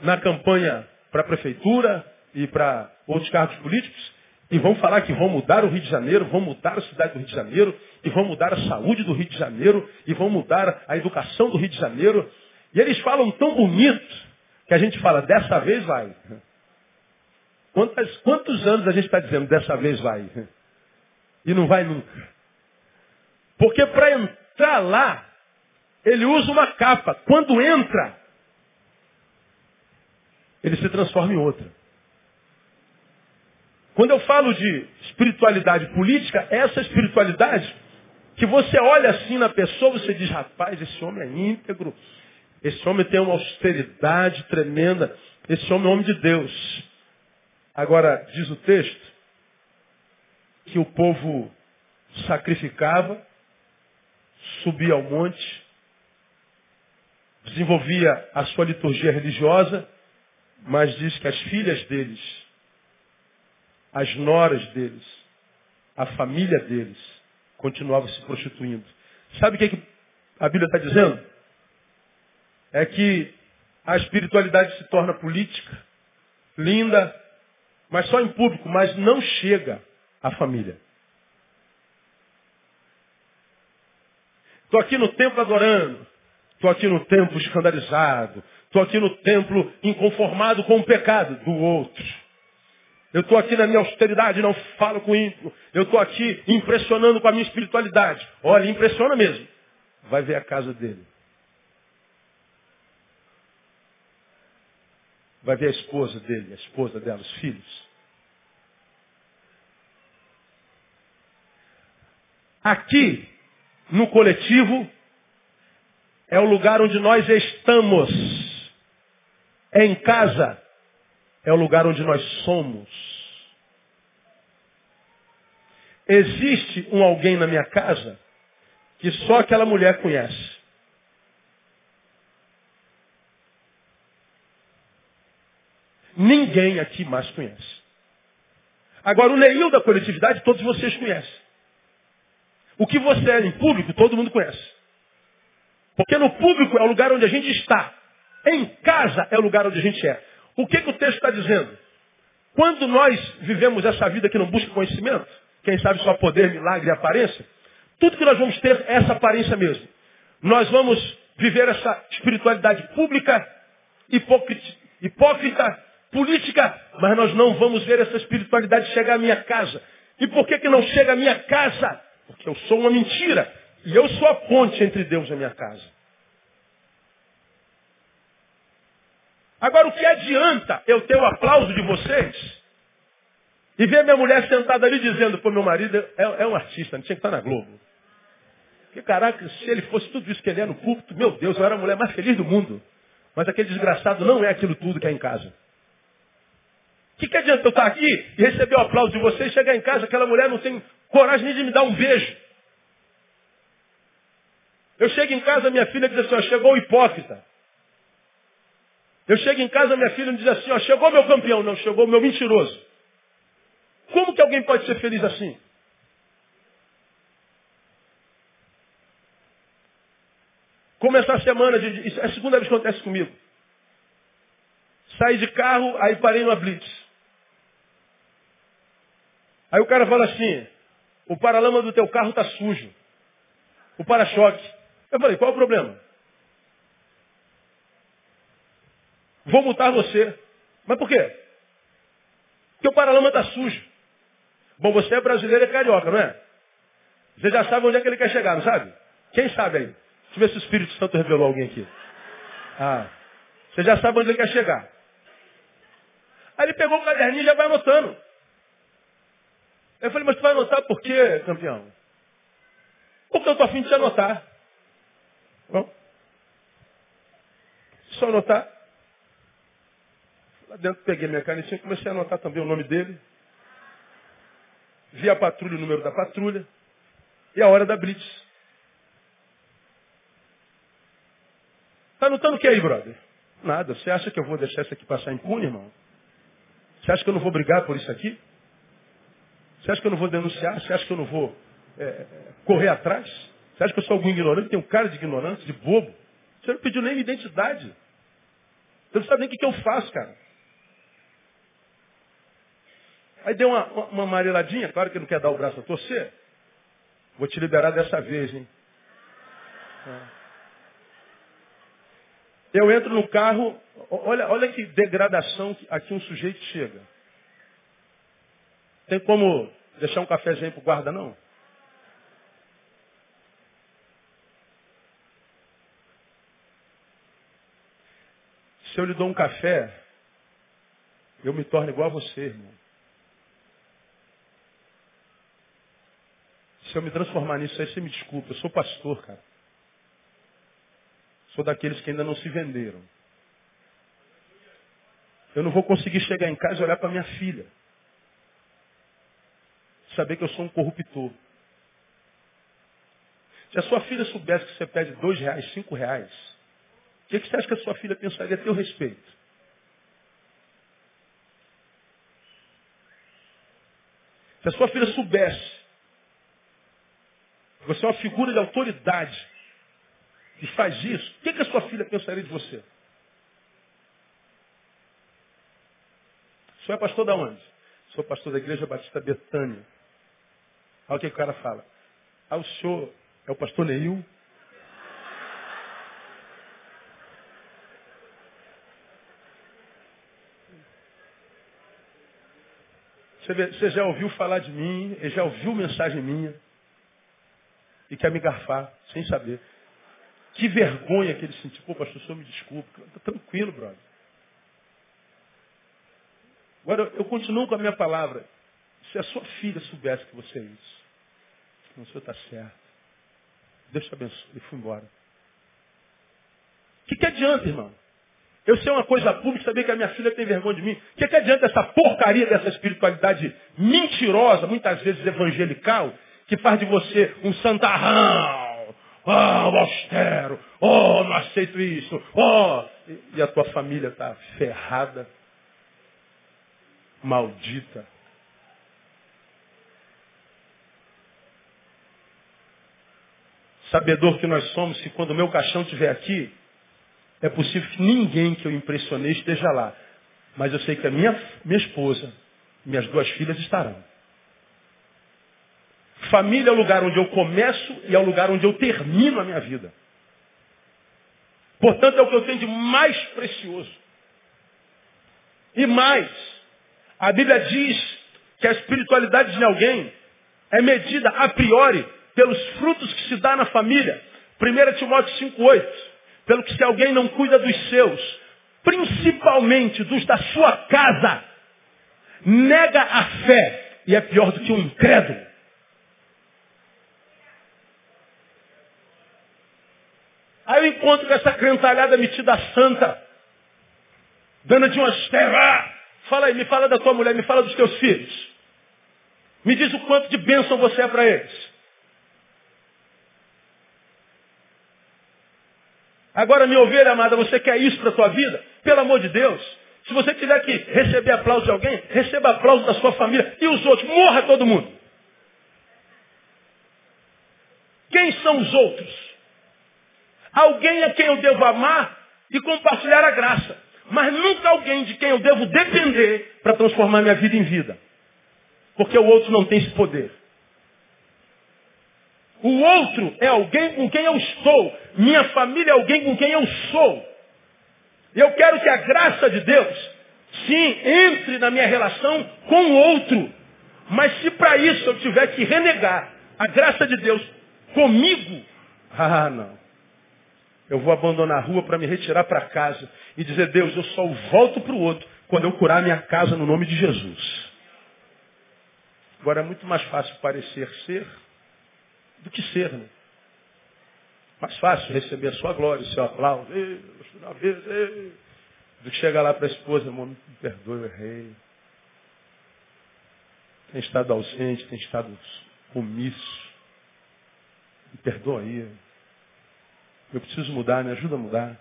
na campanha para a prefeitura e para outros cargos políticos, e vão falar que vão mudar o Rio de Janeiro, vão mudar a cidade do Rio de Janeiro, e vão mudar a saúde do Rio de Janeiro, e vão mudar a educação do Rio de Janeiro. E eles falam tão bonito que a gente fala, dessa vez vai. Quantos, quantos anos a gente está dizendo, dessa vez vai? E não vai nunca. Porque para entrar lá, ele usa uma capa. Quando entra, ele se transforma em outra. Quando eu falo de espiritualidade política, é essa espiritualidade que você olha assim na pessoa, você diz, rapaz, esse homem é íntegro, esse homem tem uma austeridade tremenda, esse homem é homem de Deus. Agora, diz o texto, que o povo sacrificava, subia ao monte, desenvolvia a sua liturgia religiosa, mas diz que as filhas deles, as noras deles, a família deles, continuavam se prostituindo. Sabe o que, a Bíblia está dizendo? É que a espiritualidade se torna política, linda, mas só em público, mas não chega à família. Estou aqui no templo adorando. Estou aqui no templo escandalizado. Estou aqui no templo inconformado com o pecado do outro. Eu estou aqui na minha austeridade, não falo com ímpio. Eu estou aqui impressionando com a minha espiritualidade. Olha, impressiona mesmo. Vai ver a casa dele. Vai ver a esposa dele, a esposa dela, os filhos. Aqui, no coletivo, é o lugar onde nós estamos. Em casa é o lugar onde nós somos. Existe um alguém na minha casa que só aquela mulher conhece. Ninguém aqui mais conhece. Agora, o Neil da coletividade, todos vocês conhecem. O que você é em público, todo mundo conhece. Porque no público é o lugar onde a gente está. Em casa é o lugar onde a gente é. O que, que o texto está dizendo? Quando nós vivemos essa vida que não busca conhecimento, quem sabe só poder, milagre e aparência, tudo que nós vamos ter é essa aparência mesmo. Nós vamos viver essa espiritualidade pública, hipócrita, hipócrita política, mas nós não vamos ver essa espiritualidade chegar à minha casa. E por que, que não chega à minha casa? Porque eu sou uma mentira. E eu sou a ponte entre Deus e a minha casa. Agora, o que adianta eu ter o aplauso de vocês e ver minha mulher sentada ali dizendo, pô, meu marido é, é um artista, não tinha que estar na Globo. Que caraca, se ele fosse tudo isso que ele é no púlpito, meu Deus, eu era a mulher mais feliz do mundo. Mas aquele desgraçado não é aquilo tudo que é em casa. O que, que adianta eu estar aqui e receber o aplauso de vocês, chegar em casa, aquela mulher não tem coragem nem de me dar um beijo. Eu chego em casa, minha filha diz assim, ó, chegou o hipócrita. Eu chego em casa, minha filha diz assim, ó, chegou meu campeão, não, chegou meu mentiroso. Como que alguém pode ser feliz assim? Começar a semana, de, é a segunda vez que acontece comigo. Saí de carro, aí parei numa blitz. Aí o cara fala assim, o paralama do teu carro está sujo. O para-choque. Eu falei, qual é o problema? Vou multar você. Mas por quê? Porque o paralama está sujo. Bom, você é brasileiro e é carioca, não é? Você já sabe onde é que ele quer chegar, não sabe? Quem sabe aí? Deixa eu ver se o Espírito Santo revelou alguém aqui. Ah, você já sabe onde ele quer chegar. Aí ele pegou o caderninho e já vai anotando. Eu falei, mas tu vai anotar por quê, campeão? Porque eu estou afim de te anotar. Bom, só anotar. Lá dentro peguei minha canetinha e comecei a anotar também o nome dele. Vi a patrulha, o número da patrulha. E a hora da blitz. Está anotando o que aí, brother? Nada. Você acha que eu vou deixar isso aqui passar impune, irmão? Você acha que eu não vou brigar por isso aqui? Você acha que eu não vou denunciar? Você acha que eu não vou é, correr atrás? Você acha que eu sou algum ignorante? Tem um cara de ignorante, de bobo? Você não pediu nem identidade. Você não sabe nem o que, que eu faço, cara. Aí deu uma, uma, uma amareladinha, claro que não quer dar o braço a torcer. Vou te liberar dessa vez, hein? Eu entro no carro, olha, olha que degradação que aqui um sujeito chega. Tem como deixar um cafezinho pro guarda, não? Se eu lhe dou um café, eu me torno igual a você, irmão. Se eu me transformar nisso aí, você me desculpa. Eu sou pastor, cara. Sou daqueles que ainda não se venderam. Eu não vou conseguir chegar em casa e olhar para minha filha saber que eu sou um corruptor. Se a sua filha soubesse que você pede dois reais, cinco reais, o que, que você acha que a sua filha pensaria a teu respeito? Se a sua filha soubesse você é uma figura de autoridade e faz isso, o que, que a sua filha pensaria de você? O senhor é pastor da onde? Sou pastor da Igreja Batista Betânia. Olha o que o cara fala. Ah, o senhor é o pastor Neil? Você já ouviu falar de mim, já ouviu mensagem minha e quer me garfar, sem saber. Que vergonha que ele sentiu. Pô, pastor, o senhor me desculpe. Tá tranquilo, brother. Agora, eu continuo com a minha palavra. Se a sua filha soubesse que você é isso, não, o senhor está certo. Deus te abençoe. E fui embora. O que, que adianta, irmão? Eu sei uma coisa pública, saber que a minha filha tem vergonha de mim. O que, que adianta essa porcaria dessa espiritualidade mentirosa, muitas vezes evangelical, que faz de você um santarrão? Ah, oh, austero. Oh, não aceito isso. Oh, e a tua família está ferrada, maldita. Sabedor que nós somos, que quando o meu caixão estiver aqui, é possível que ninguém que eu impressionei esteja lá. Mas eu sei que a minha, minha esposa, minhas duas filhas estarão. Família é o lugar onde eu começo e é o lugar onde eu termino a minha vida. Portanto, é o que eu tenho de mais precioso. E mais, a Bíblia diz que a espiritualidade de alguém é medida a priori pelos frutos que se dá na família. 1 Timóteo 5,8. Pelo que se alguém não cuida dos seus, principalmente dos da sua casa, nega a fé e é pior do que um incrédulo. Aí eu encontro com essa crentalhada metida santa, dando de umas terras. Fala aí, me fala da tua mulher, me fala dos teus filhos. Me diz o quanto de bênção você é para eles. Agora, minha ovelha amada, você quer isso para a tua vida? Pelo amor de Deus. Se você tiver que receber aplauso de alguém, receba aplauso da sua família. E os outros? Morra todo mundo. Quem são os outros? Alguém a quem eu devo amar e compartilhar a graça. Mas nunca alguém de quem eu devo depender para transformar minha vida em vida. Porque o outro não tem esse poder. O outro é alguém com quem eu estou. Minha família é alguém com quem eu sou. Eu quero que a graça de Deus, sim, entre na minha relação com o outro. Mas se para isso eu tiver que renegar a graça de Deus comigo, <laughs> ah, não. Eu vou abandonar a rua para me retirar para casa e dizer, Deus, eu só volto para o outro quando eu curar minha casa no nome de Jesus. Agora é muito mais fácil parecer ser do que ser, né? Mais fácil receber a sua glória, o seu aplauso, ei, vez, ei, do que chegar lá para a esposa, irmão, me perdoe, eu errei. Tem estado ausente, tem estado omisso. Me perdoa aí. Eu preciso mudar, me ajuda a mudar.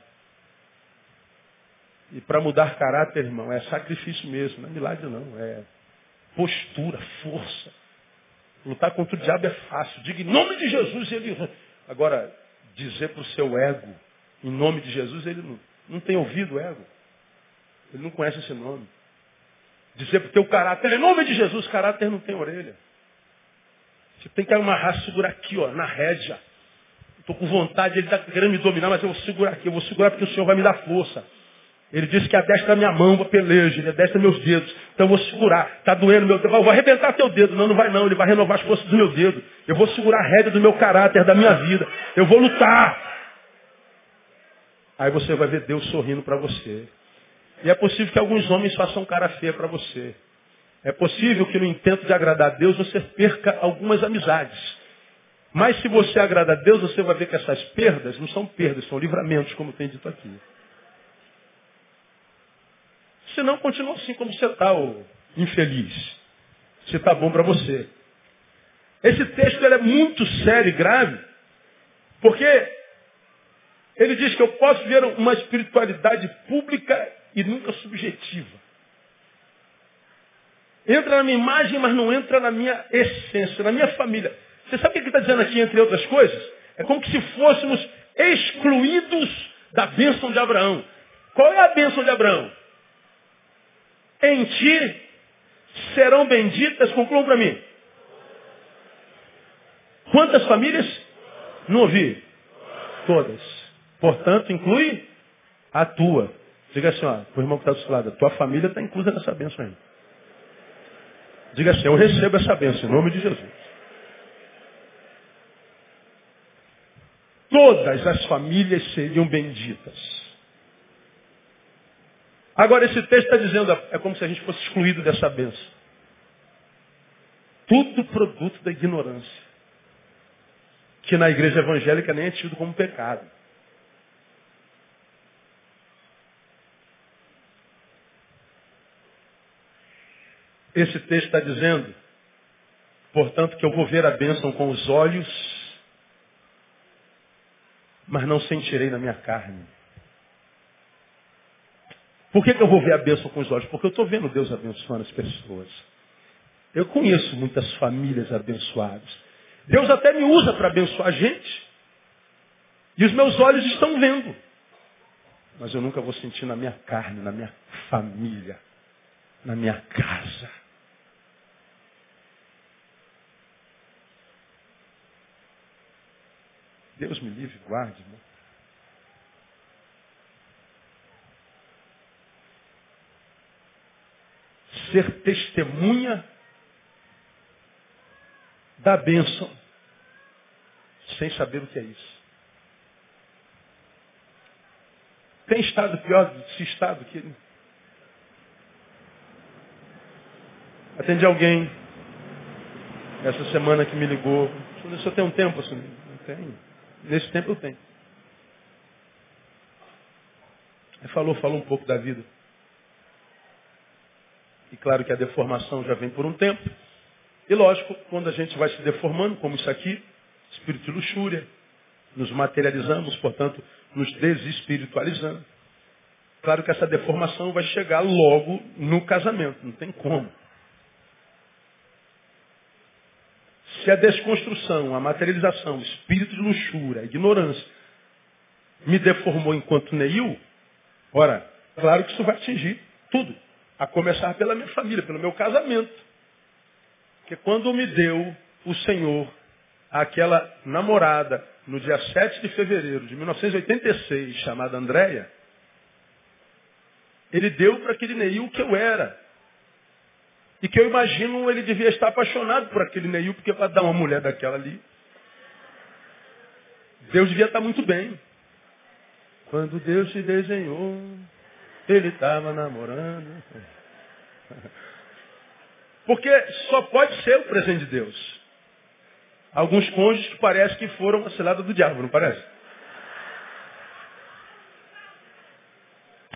E para mudar caráter, irmão, é sacrifício mesmo, não é milagre não, é postura, força. Lutar contra o diabo é fácil. Diga em nome de Jesus, ele. Agora, dizer para o seu ego, em nome de Jesus, ele não, não tem ouvido o ego. Ele não conhece esse nome. Dizer para o teu caráter, em nome de Jesus, caráter não tem orelha. Você tem que amarrar, segurar aqui, ó, na rédea. Estou com vontade, ele está querendo me dominar, mas eu vou segurar aqui, eu vou segurar porque o Senhor vai me dar força. Ele disse que a destra minha mão para peleja, ele destra meus dedos. Então eu vou segurar. Está doendo meu dedo. Eu vou arrebentar teu dedo. Não, não vai não. Ele vai renovar as forças do meu dedo. Eu vou segurar a rédea do meu caráter, da minha vida. Eu vou lutar. Aí você vai ver Deus sorrindo para você. E é possível que alguns homens façam cara feia para você. É possível que no intento de agradar a Deus você perca algumas amizades. Mas se você agrada a Deus, você vai ver que essas perdas não são perdas, são livramentos, como tem dito aqui. Senão continua assim como você está, infeliz. Se está bom para você. Esse texto é muito sério e grave, porque ele diz que eu posso ver uma espiritualidade pública e nunca subjetiva. Entra na minha imagem, mas não entra na minha essência, na minha família. Você sabe o que ele está dizendo aqui, entre outras coisas? É como se fôssemos excluídos da bênção de Abraão. Qual é a bênção de Abraão? Em ti serão benditas, concluam para mim. Quantas famílias? Não ouvi. Todas. Portanto, inclui a tua. Diga assim, ó, o irmão que está do seu lado, a tua família está inclusa nessa bênção aí. Diga assim, eu recebo essa bênção em nome de Jesus. todas as famílias seriam benditas. Agora, esse texto está dizendo, é como se a gente fosse excluído dessa bênção. Tudo produto da ignorância. Que na igreja evangélica nem é tido como pecado. Esse texto está dizendo, portanto, que eu vou ver a bênção com os olhos mas não sentirei na minha carne. Por que, que eu vou ver a bênção com os olhos? Porque eu estou vendo Deus abençoando as pessoas. Eu conheço muitas famílias abençoadas. Deus até me usa para abençoar a gente. E os meus olhos estão vendo. Mas eu nunca vou sentir na minha carne, na minha família, na minha casa. Deus me livre, guarde, irmão. Ser testemunha da bênção, sem saber o que é isso. Tem estado pior desse estado que. Atendi alguém essa semana que me ligou. Senhor tem um tempo assim? Não tenho. Nesse tempo eu tenho. Ele falou, falou um pouco da vida. E claro que a deformação já vem por um tempo. E lógico, quando a gente vai se deformando, como isso aqui, espírito de luxúria, nos materializamos, portanto, nos desespiritualizando. Claro que essa deformação vai chegar logo no casamento, não tem como. Se a desconstrução, a materialização, o espírito de luxúria, a ignorância, me deformou enquanto Neil, ora, claro que isso vai atingir tudo. A começar pela minha família, pelo meu casamento. Porque quando me deu o Senhor aquela namorada no dia 7 de fevereiro de 1986, chamada Andréia, ele deu para aquele Neil que eu era. E que eu imagino ele devia estar apaixonado por aquele Neil, porque para dar uma mulher daquela ali, Deus devia estar muito bem. Quando Deus te desenhou, ele estava namorando. <laughs> Porque só pode ser o presente de Deus. Alguns cônjuges que parece que foram a cilada do diabo, não parece?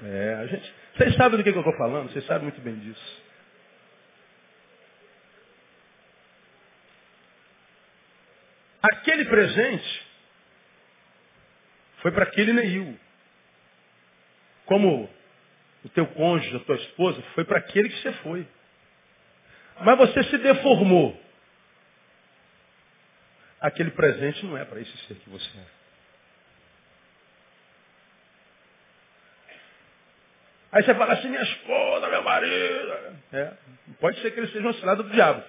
É, a gente. Vocês sabem do que, que eu estou falando, vocês sabem muito bem disso. Aquele presente foi para aquele Neil. Como o teu cônjuge, a tua esposa, foi para aquele que você foi. Mas você se deformou. Aquele presente não é para esse ser que você é. Aí você fala assim, minha esposa, meu marido. É, pode ser que ele seja um cilado do diabo.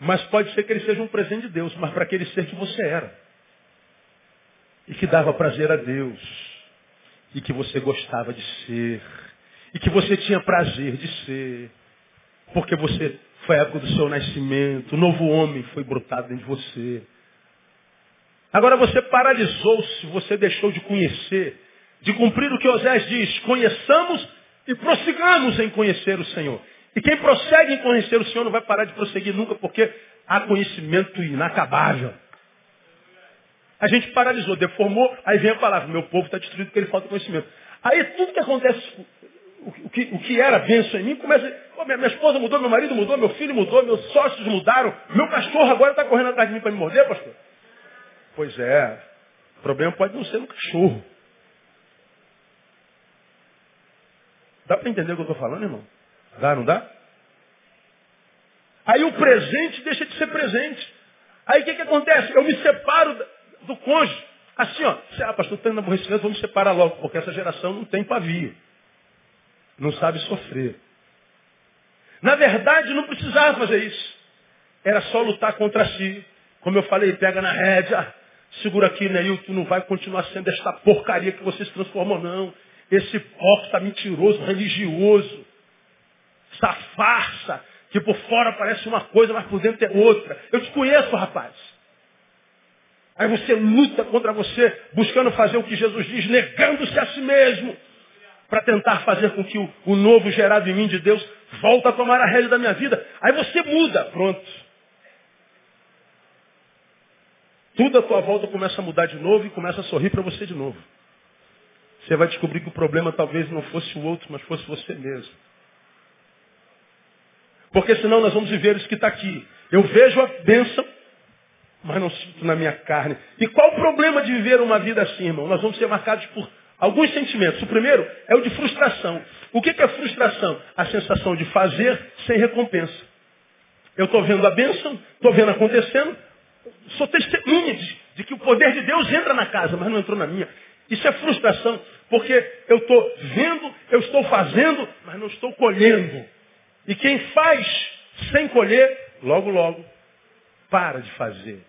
Mas pode ser que ele seja um presente de Deus, mas para aquele ser que você era. E que dava prazer a Deus. E que você gostava de ser. E que você tinha prazer de ser. Porque você foi a época do seu nascimento. O novo homem foi brotado dentro de você. Agora você paralisou-se, você deixou de conhecer, de cumprir o que Osés diz. Conheçamos e prossigamos em conhecer o Senhor. E quem prossegue em conhecer o Senhor não vai parar de prosseguir nunca, porque há conhecimento inacabável. A gente paralisou, deformou, aí vem a palavra, meu povo está destruído porque ele falta conhecimento. Aí tudo que acontece, o, que, o que era bênção em mim, começa, oh, minha, minha, esposa mudou, meu marido mudou, meu filho mudou, meus sócios mudaram, meu cachorro agora está correndo atrás de mim para me morder, pastor. Pois é, o problema pode não ser no cachorro. Dá para entender o que eu estou falando, irmão? Dá, não dá? Aí o presente deixa de ser presente. Aí o que, que acontece? Eu me separo do cônjuge. Assim, ó, ah, pastor, estou tendo aborrecimento, me separar logo, porque essa geração não tem pavio. Não sabe sofrer. Na verdade, não precisava fazer isso. Era só lutar contra si. Como eu falei, pega na rédea, segura aqui, Neil, não vai continuar sendo esta porcaria que você se transformou, não esse hipócrita mentiroso, religioso, essa farsa, que por fora parece uma coisa, mas por dentro é outra. Eu te conheço, rapaz. Aí você luta contra você, buscando fazer o que Jesus diz, negando-se a si mesmo, para tentar fazer com que o, o, novo gerado em mim de Deus volte a tomar a rédea da minha vida. Aí você muda, pronto. Tudo à tua volta começa a mudar de novo e começa a sorrir para você de novo. Você vai descobrir que o problema talvez não fosse o outro, mas fosse você mesmo. Porque senão nós vamos viver isso que está aqui. Eu vejo a bênção, mas não sinto na minha carne. E qual o problema de viver uma vida assim, irmão? Nós vamos ser marcados por alguns sentimentos. O primeiro é o de frustração. O que é frustração? A sensação de fazer sem recompensa. Eu estou vendo a bênção, estou vendo acontecendo, sou testemunha de, de que o poder de Deus entra na casa, mas não entrou na minha. Isso é frustração, porque eu estou vendo, eu estou fazendo, mas não estou colhendo. E quem faz sem colher, logo, logo, para de fazer.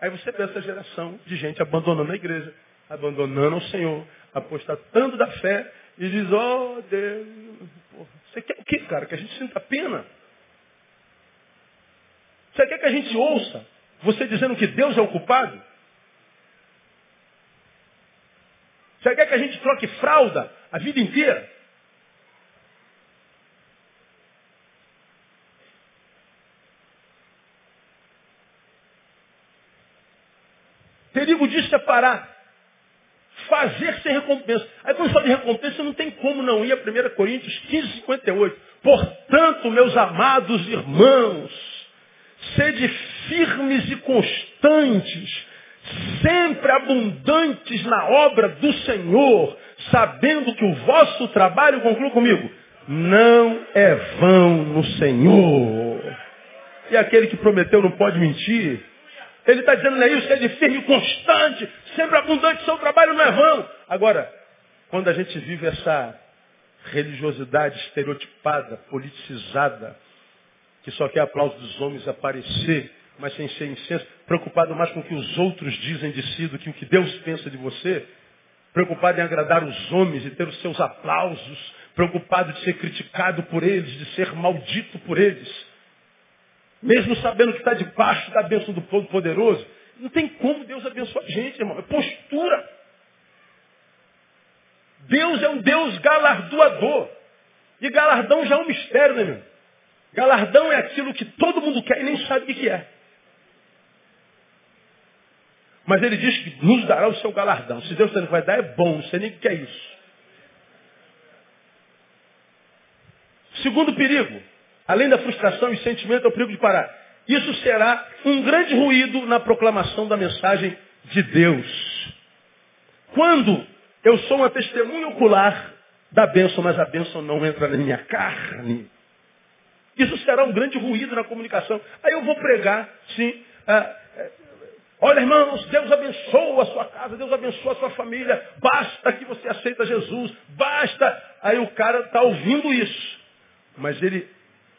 Aí você vê essa geração de gente abandonando a igreja, abandonando o Senhor, apostatando da fé e diz, oh Deus, porra, você quer o que, cara? Que a gente sinta pena? Você quer que a gente ouça você dizendo que Deus é o culpado? Você quer que a gente troque fralda a vida inteira? Disso é parar. Fazer sem recompensa. Aí quando fala de recompensa, não tem como não ir a 1 Coríntios 15, 58. Portanto, meus amados irmãos, sede firmes e constantes, sempre abundantes na obra do Senhor, sabendo que o vosso trabalho, conclua comigo, não é vão no Senhor. E aquele que prometeu não pode mentir. Ele está dizendo, é isso, é de firme constante, sempre abundante, seu trabalho não é vão. Agora, quando a gente vive essa religiosidade estereotipada, politicizada, que só quer aplauso dos homens aparecer, mas sem ser incenso, preocupado mais com o que os outros dizem de si do que o que Deus pensa de você, preocupado em agradar os homens e ter os seus aplausos, preocupado de ser criticado por eles, de ser maldito por eles, mesmo sabendo que está debaixo da bênção do Todo-Poderoso. Não tem como Deus abençoar a gente, irmão. É postura. Deus é um Deus galardoador. E galardão já é um mistério, né, meu? Galardão é aquilo que todo mundo quer e nem sabe o que é. Mas ele diz que nos dará o seu galardão. Se Deus não vai dar, é bom, não sei nem o que é isso. Segundo perigo, além da frustração e sentimento, é o perigo de parar. Isso será um grande ruído na proclamação da mensagem de Deus. Quando eu sou uma testemunha ocular da bênção, mas a bênção não entra na minha carne. Isso será um grande ruído na comunicação. Aí eu vou pregar, sim, ah, Olha, irmãos, Deus abençoa a sua casa, Deus abençoa a sua família. Basta que você aceita Jesus. Basta. Aí o cara está ouvindo isso. Mas ele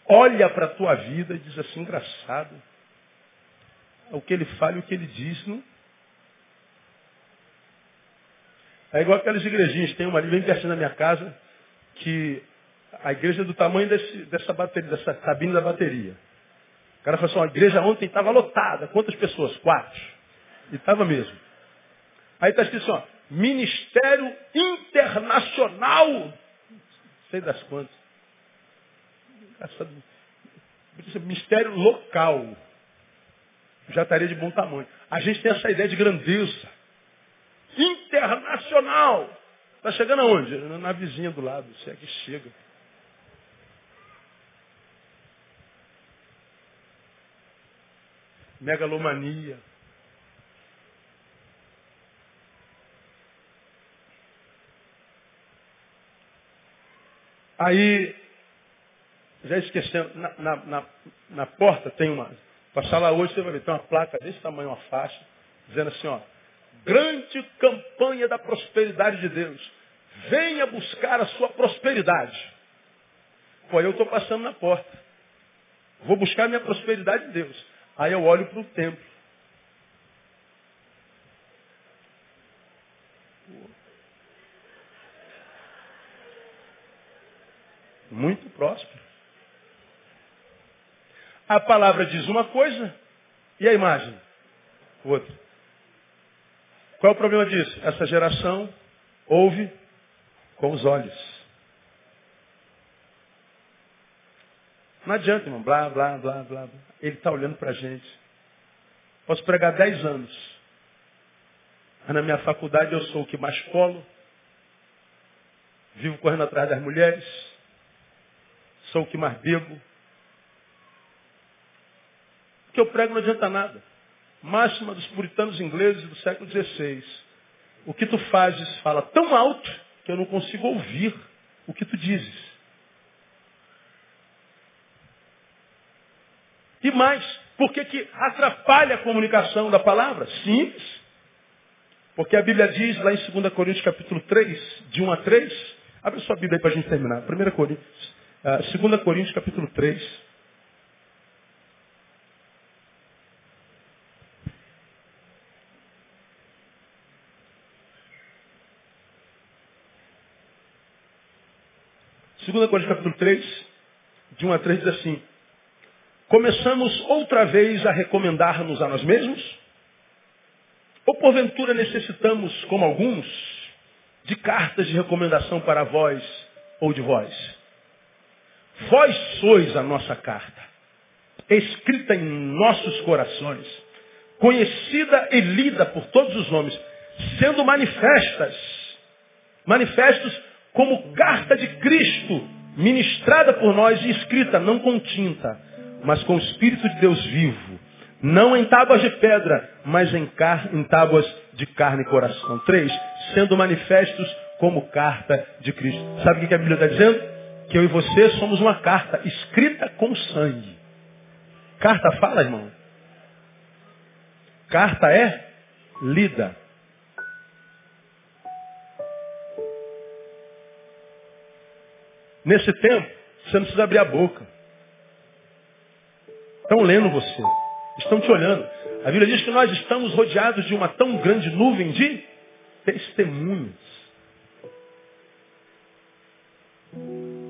olha para a tua vida e diz assim, engraçado. O que ele fala e o que ele diz, não. É igual aquelas igrejinhas, tem uma ali bem pertinho da minha casa, que a igreja é do tamanho desse, dessa bateria, dessa cabine da bateria. O cara falou assim, a igreja ontem estava lotada. Quantas pessoas? Quatro. E estava mesmo. Aí está escrito assim, ó, Ministério Internacional. Sei das quantas. Ministério local. Já estaria de bom tamanho. A gente tem essa ideia de grandeza. Internacional. Está chegando aonde? Na vizinha do lado, se é que chega. megalomania. Aí, já esquecendo, na, na, na, na, porta tem uma. Passar lá hoje, você vai ver, tem uma placa desse tamanho, uma faixa, dizendo assim, ó, grande campanha da prosperidade de Deus. Venha buscar a sua prosperidade. Pô, eu estou passando na porta. Vou buscar a minha prosperidade de Deus. Aí eu olho para o templo. Muito próspero. A palavra diz uma coisa e a imagem outra. Qual é o problema disso? Essa geração ouve com os olhos. Não adianta, irmão. Blá, blá, blá, blá. Ele está olhando para a gente. Posso pregar 10 anos. Na minha faculdade eu sou o que mais colo. Vivo correndo atrás das mulheres. sou o que mais bebo. Eu prego não adianta nada. Máxima dos puritanos ingleses do século XVI. O que tu fazes fala tão alto que eu não consigo ouvir o que tu dizes. E mais, por que, que atrapalha a comunicação da palavra? Simples. Porque a Bíblia diz lá em 2 Coríntios capítulo 3, de 1 a 3, abre sua Bíblia aí para a gente terminar. 1 Coríntios, uh, 2 Coríntios capítulo 3. Segunda Coríntios capítulo 3, de 1 a 3 diz assim, Começamos outra vez a recomendar-nos a nós mesmos? Ou porventura necessitamos, como alguns, de cartas de recomendação para vós ou de vós? Vós sois a nossa carta, escrita em nossos corações, conhecida e lida por todos os homens, sendo manifestas, manifestos como carta de Cristo, ministrada por nós e escrita não com tinta, mas com o Espírito de Deus vivo. Não em tábuas de pedra, mas em, car em tábuas de carne e coração. Três, sendo manifestos como carta de Cristo. Sabe o que a Bíblia está dizendo? Que eu e você somos uma carta escrita com sangue. Carta fala, irmão. Carta é lida. Nesse tempo, você não precisa abrir a boca. Estão lendo você. Estão te olhando. A Bíblia diz que nós estamos rodeados de uma tão grande nuvem de testemunhas.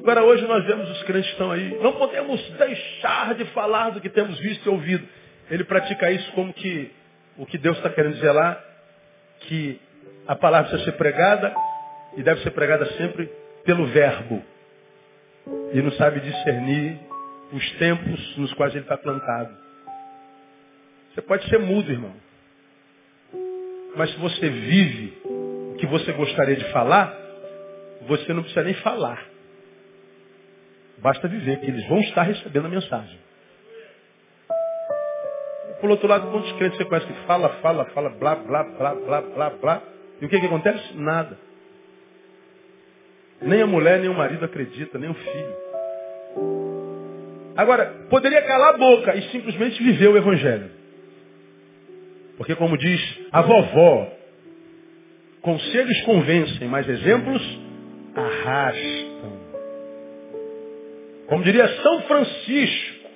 Agora hoje nós vemos os crentes estão aí. Não podemos deixar de falar do que temos visto e ouvido. Ele pratica isso como que o que Deus está querendo dizer lá, que a palavra precisa ser pregada e deve ser pregada sempre pelo verbo. E não sabe discernir os tempos nos quais ele está plantado. Você pode ser mudo, irmão. Mas se você vive o que você gostaria de falar, você não precisa nem falar. Basta viver, que eles vão estar recebendo a mensagem. Por outro lado, quantos crentes você conhece que fala, fala, fala, blá, blá, blá, blá, blá, blá. E o que, que acontece? Nada. Nem a mulher, nem o marido acredita, nem o filho. Agora, poderia calar a boca e simplesmente viver o Evangelho. Porque como diz a vovó, conselhos convencem, mas exemplos arrastam. Como diria São Francisco,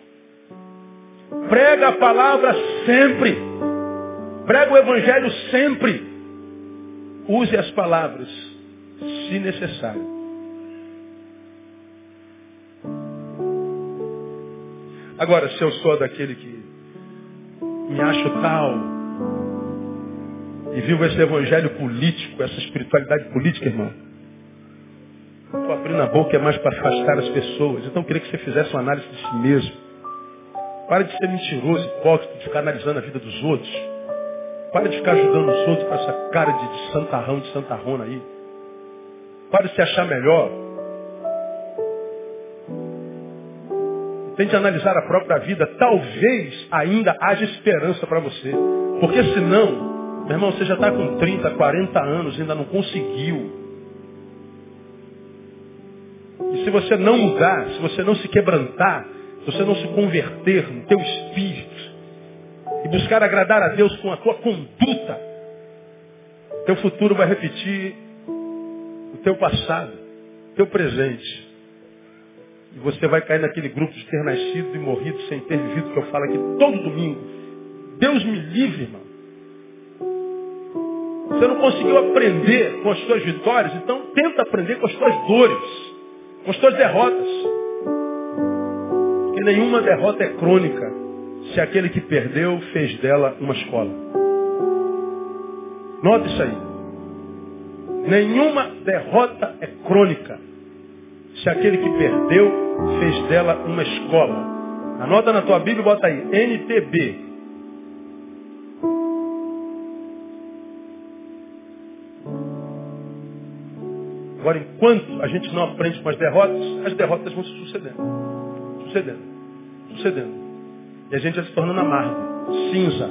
prega a palavra sempre. Prega o Evangelho sempre. Use as palavras, se necessário. Agora, se eu sou daquele que me acho tal e vivo esse evangelho político, essa espiritualidade política, irmão, estou abrindo a boca é mais para afastar as pessoas. Então eu queria que você fizesse uma análise de si mesmo. Para de ser mentiroso, hipócrita, de ficar analisando a vida dos outros. Para de ficar ajudando os outros com essa cara de, de santarrão, de santarrona aí. Para de se achar melhor. Tente analisar a própria vida. Talvez ainda haja esperança para você. Porque senão, meu irmão, você já está com 30, 40 anos, ainda não conseguiu. E se você não mudar, se você não se quebrantar, se você não se converter no teu espírito e buscar agradar a Deus com a tua conduta, teu futuro vai repetir o teu passado, teu presente. E você vai cair naquele grupo de ter nascido e morrido sem ter vivido que eu falo aqui todo domingo. Deus me livre, irmão. Você não conseguiu aprender com as suas vitórias, então tenta aprender com as suas dores, com as suas derrotas. Porque nenhuma derrota é crônica se aquele que perdeu fez dela uma escola. Nota isso aí. Nenhuma derrota é crônica se aquele que perdeu fez dela uma escola. Anota na tua Bíblia e bota aí, NTB. Agora, enquanto a gente não aprende com as derrotas, as derrotas vão se sucedendo. Sucedendo. Sucedendo. E a gente vai se tornando amargo, cinza.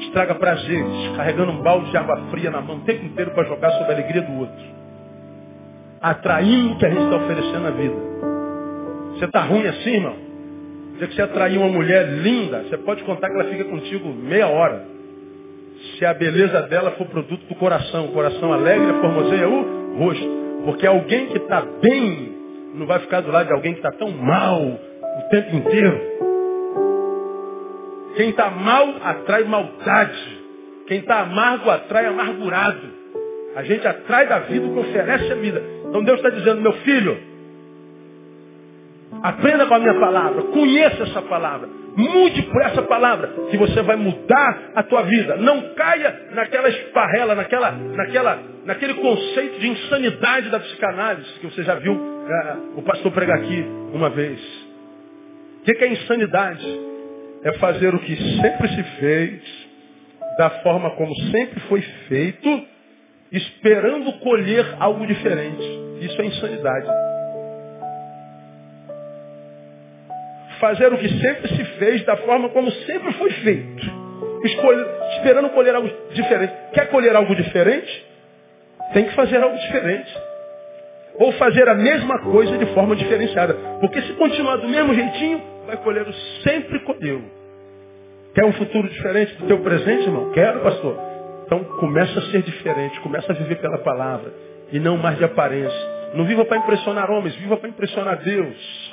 Estraga prazeres, carregando um balde de água fria na mão o tempo inteiro para jogar sobre a alegria do outro. Atraindo o que a gente está oferecendo na vida. Você está ruim assim, irmão? Se você atrair uma mulher linda, você pode contar que ela fica contigo meia hora. Se a beleza dela for produto do coração, o coração alegre, formoseia o rosto. Porque alguém que está bem não vai ficar do lado de alguém que está tão mal o tempo inteiro. Quem está mal atrai maldade. Quem está amargo atrai amargurado. A gente atrai da vida o que oferece a vida. Então Deus está dizendo, meu filho, Aprenda com a minha palavra. Conheça essa palavra. Mude por essa palavra que você vai mudar a tua vida. Não caia naquela esparrela, naquela, naquela, naquele conceito de insanidade da psicanálise que você já viu é, o pastor pregar aqui uma vez. O que é insanidade? É fazer o que sempre se fez, da forma como sempre foi feito, esperando colher algo diferente. Isso é insanidade. fazer o que sempre se fez, da forma como sempre foi feito. Escolhe, esperando colher algo diferente. Quer colher algo diferente? Tem que fazer algo diferente. Ou fazer a mesma coisa de forma diferenciada. Porque se continuar do mesmo jeitinho, vai colher o sempre colheu. Quer um futuro diferente do teu presente, irmão? Quero, pastor. Então começa a ser diferente, começa a viver pela palavra. E não mais de aparência. Não viva para impressionar homens, viva para impressionar Deus.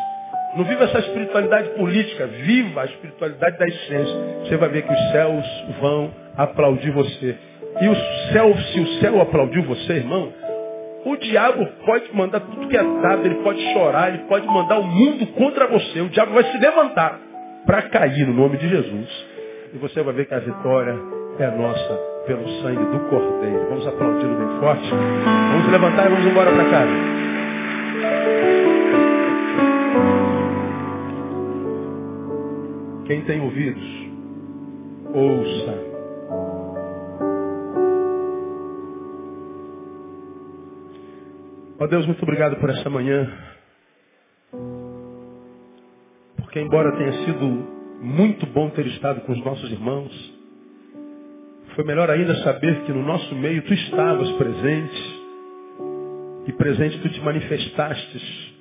Não viva essa espiritualidade política, viva a espiritualidade da essência. Você vai ver que os céus vão aplaudir você. E o céu, se o céu aplaudiu você, irmão, o diabo pode mandar tudo que é dado, ele pode chorar, ele pode mandar o mundo contra você. O diabo vai se levantar para cair no nome de Jesus. E você vai ver que a vitória é nossa pelo sangue do Cordeiro. Vamos aplaudi-lo bem forte. Vamos levantar e vamos embora para casa. Quem tem ouvidos, ouça. Ó oh Deus, muito obrigado por essa manhã. Porque embora tenha sido muito bom ter estado com os nossos irmãos, foi melhor ainda saber que no nosso meio tu estavas presente. E presente tu te manifestastes,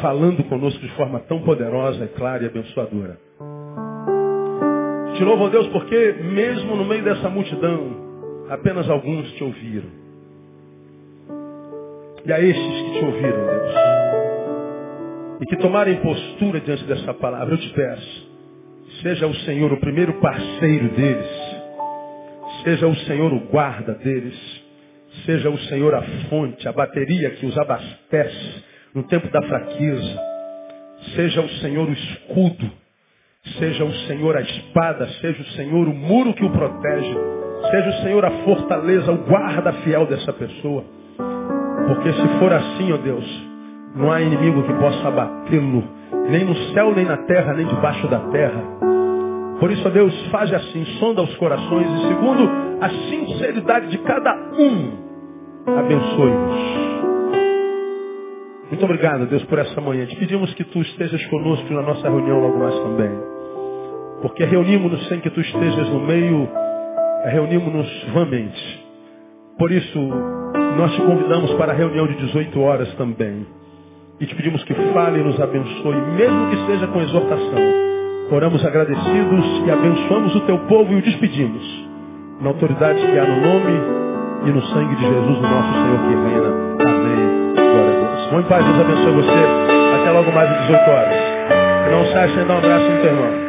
falando conosco de forma tão poderosa, clara e abençoadora. Te louvo, Deus, porque mesmo no meio dessa multidão, apenas alguns te ouviram. E a estes que te ouviram, Deus, e que tomarem postura diante dessa palavra, eu te peço, seja o Senhor o primeiro parceiro deles, seja o Senhor o guarda deles, seja o Senhor a fonte, a bateria que os abastece no tempo da fraqueza, seja o Senhor o escudo. Seja o Senhor a espada, seja o Senhor o muro que o protege, seja o Senhor a fortaleza, o guarda fiel dessa pessoa. Porque se for assim, ó Deus, não há inimigo que possa abatê-lo, nem no céu, nem na terra, nem debaixo da terra. Por isso, ó Deus, faz assim, sonda os corações e segundo a sinceridade de cada um, abençoe-nos. Muito obrigado, Deus, por essa manhã. Te pedimos que tu estejas conosco na nossa reunião logo mais também. Porque reunimos-nos sem que tu estejas no meio, reunimos-nos vamente. Por isso, nós te convidamos para a reunião de 18 horas também. E te pedimos que fale e nos abençoe, mesmo que seja com exortação. Oramos agradecidos e abençoamos o teu povo e o despedimos. Na autoridade que há no nome e no sangue de Jesus, o nosso Senhor que reina. Amém. Glória a Deus. Em paz, Deus abençoe você. Até logo mais às 18 horas. Não saia sem dar um abraço no teu irmão.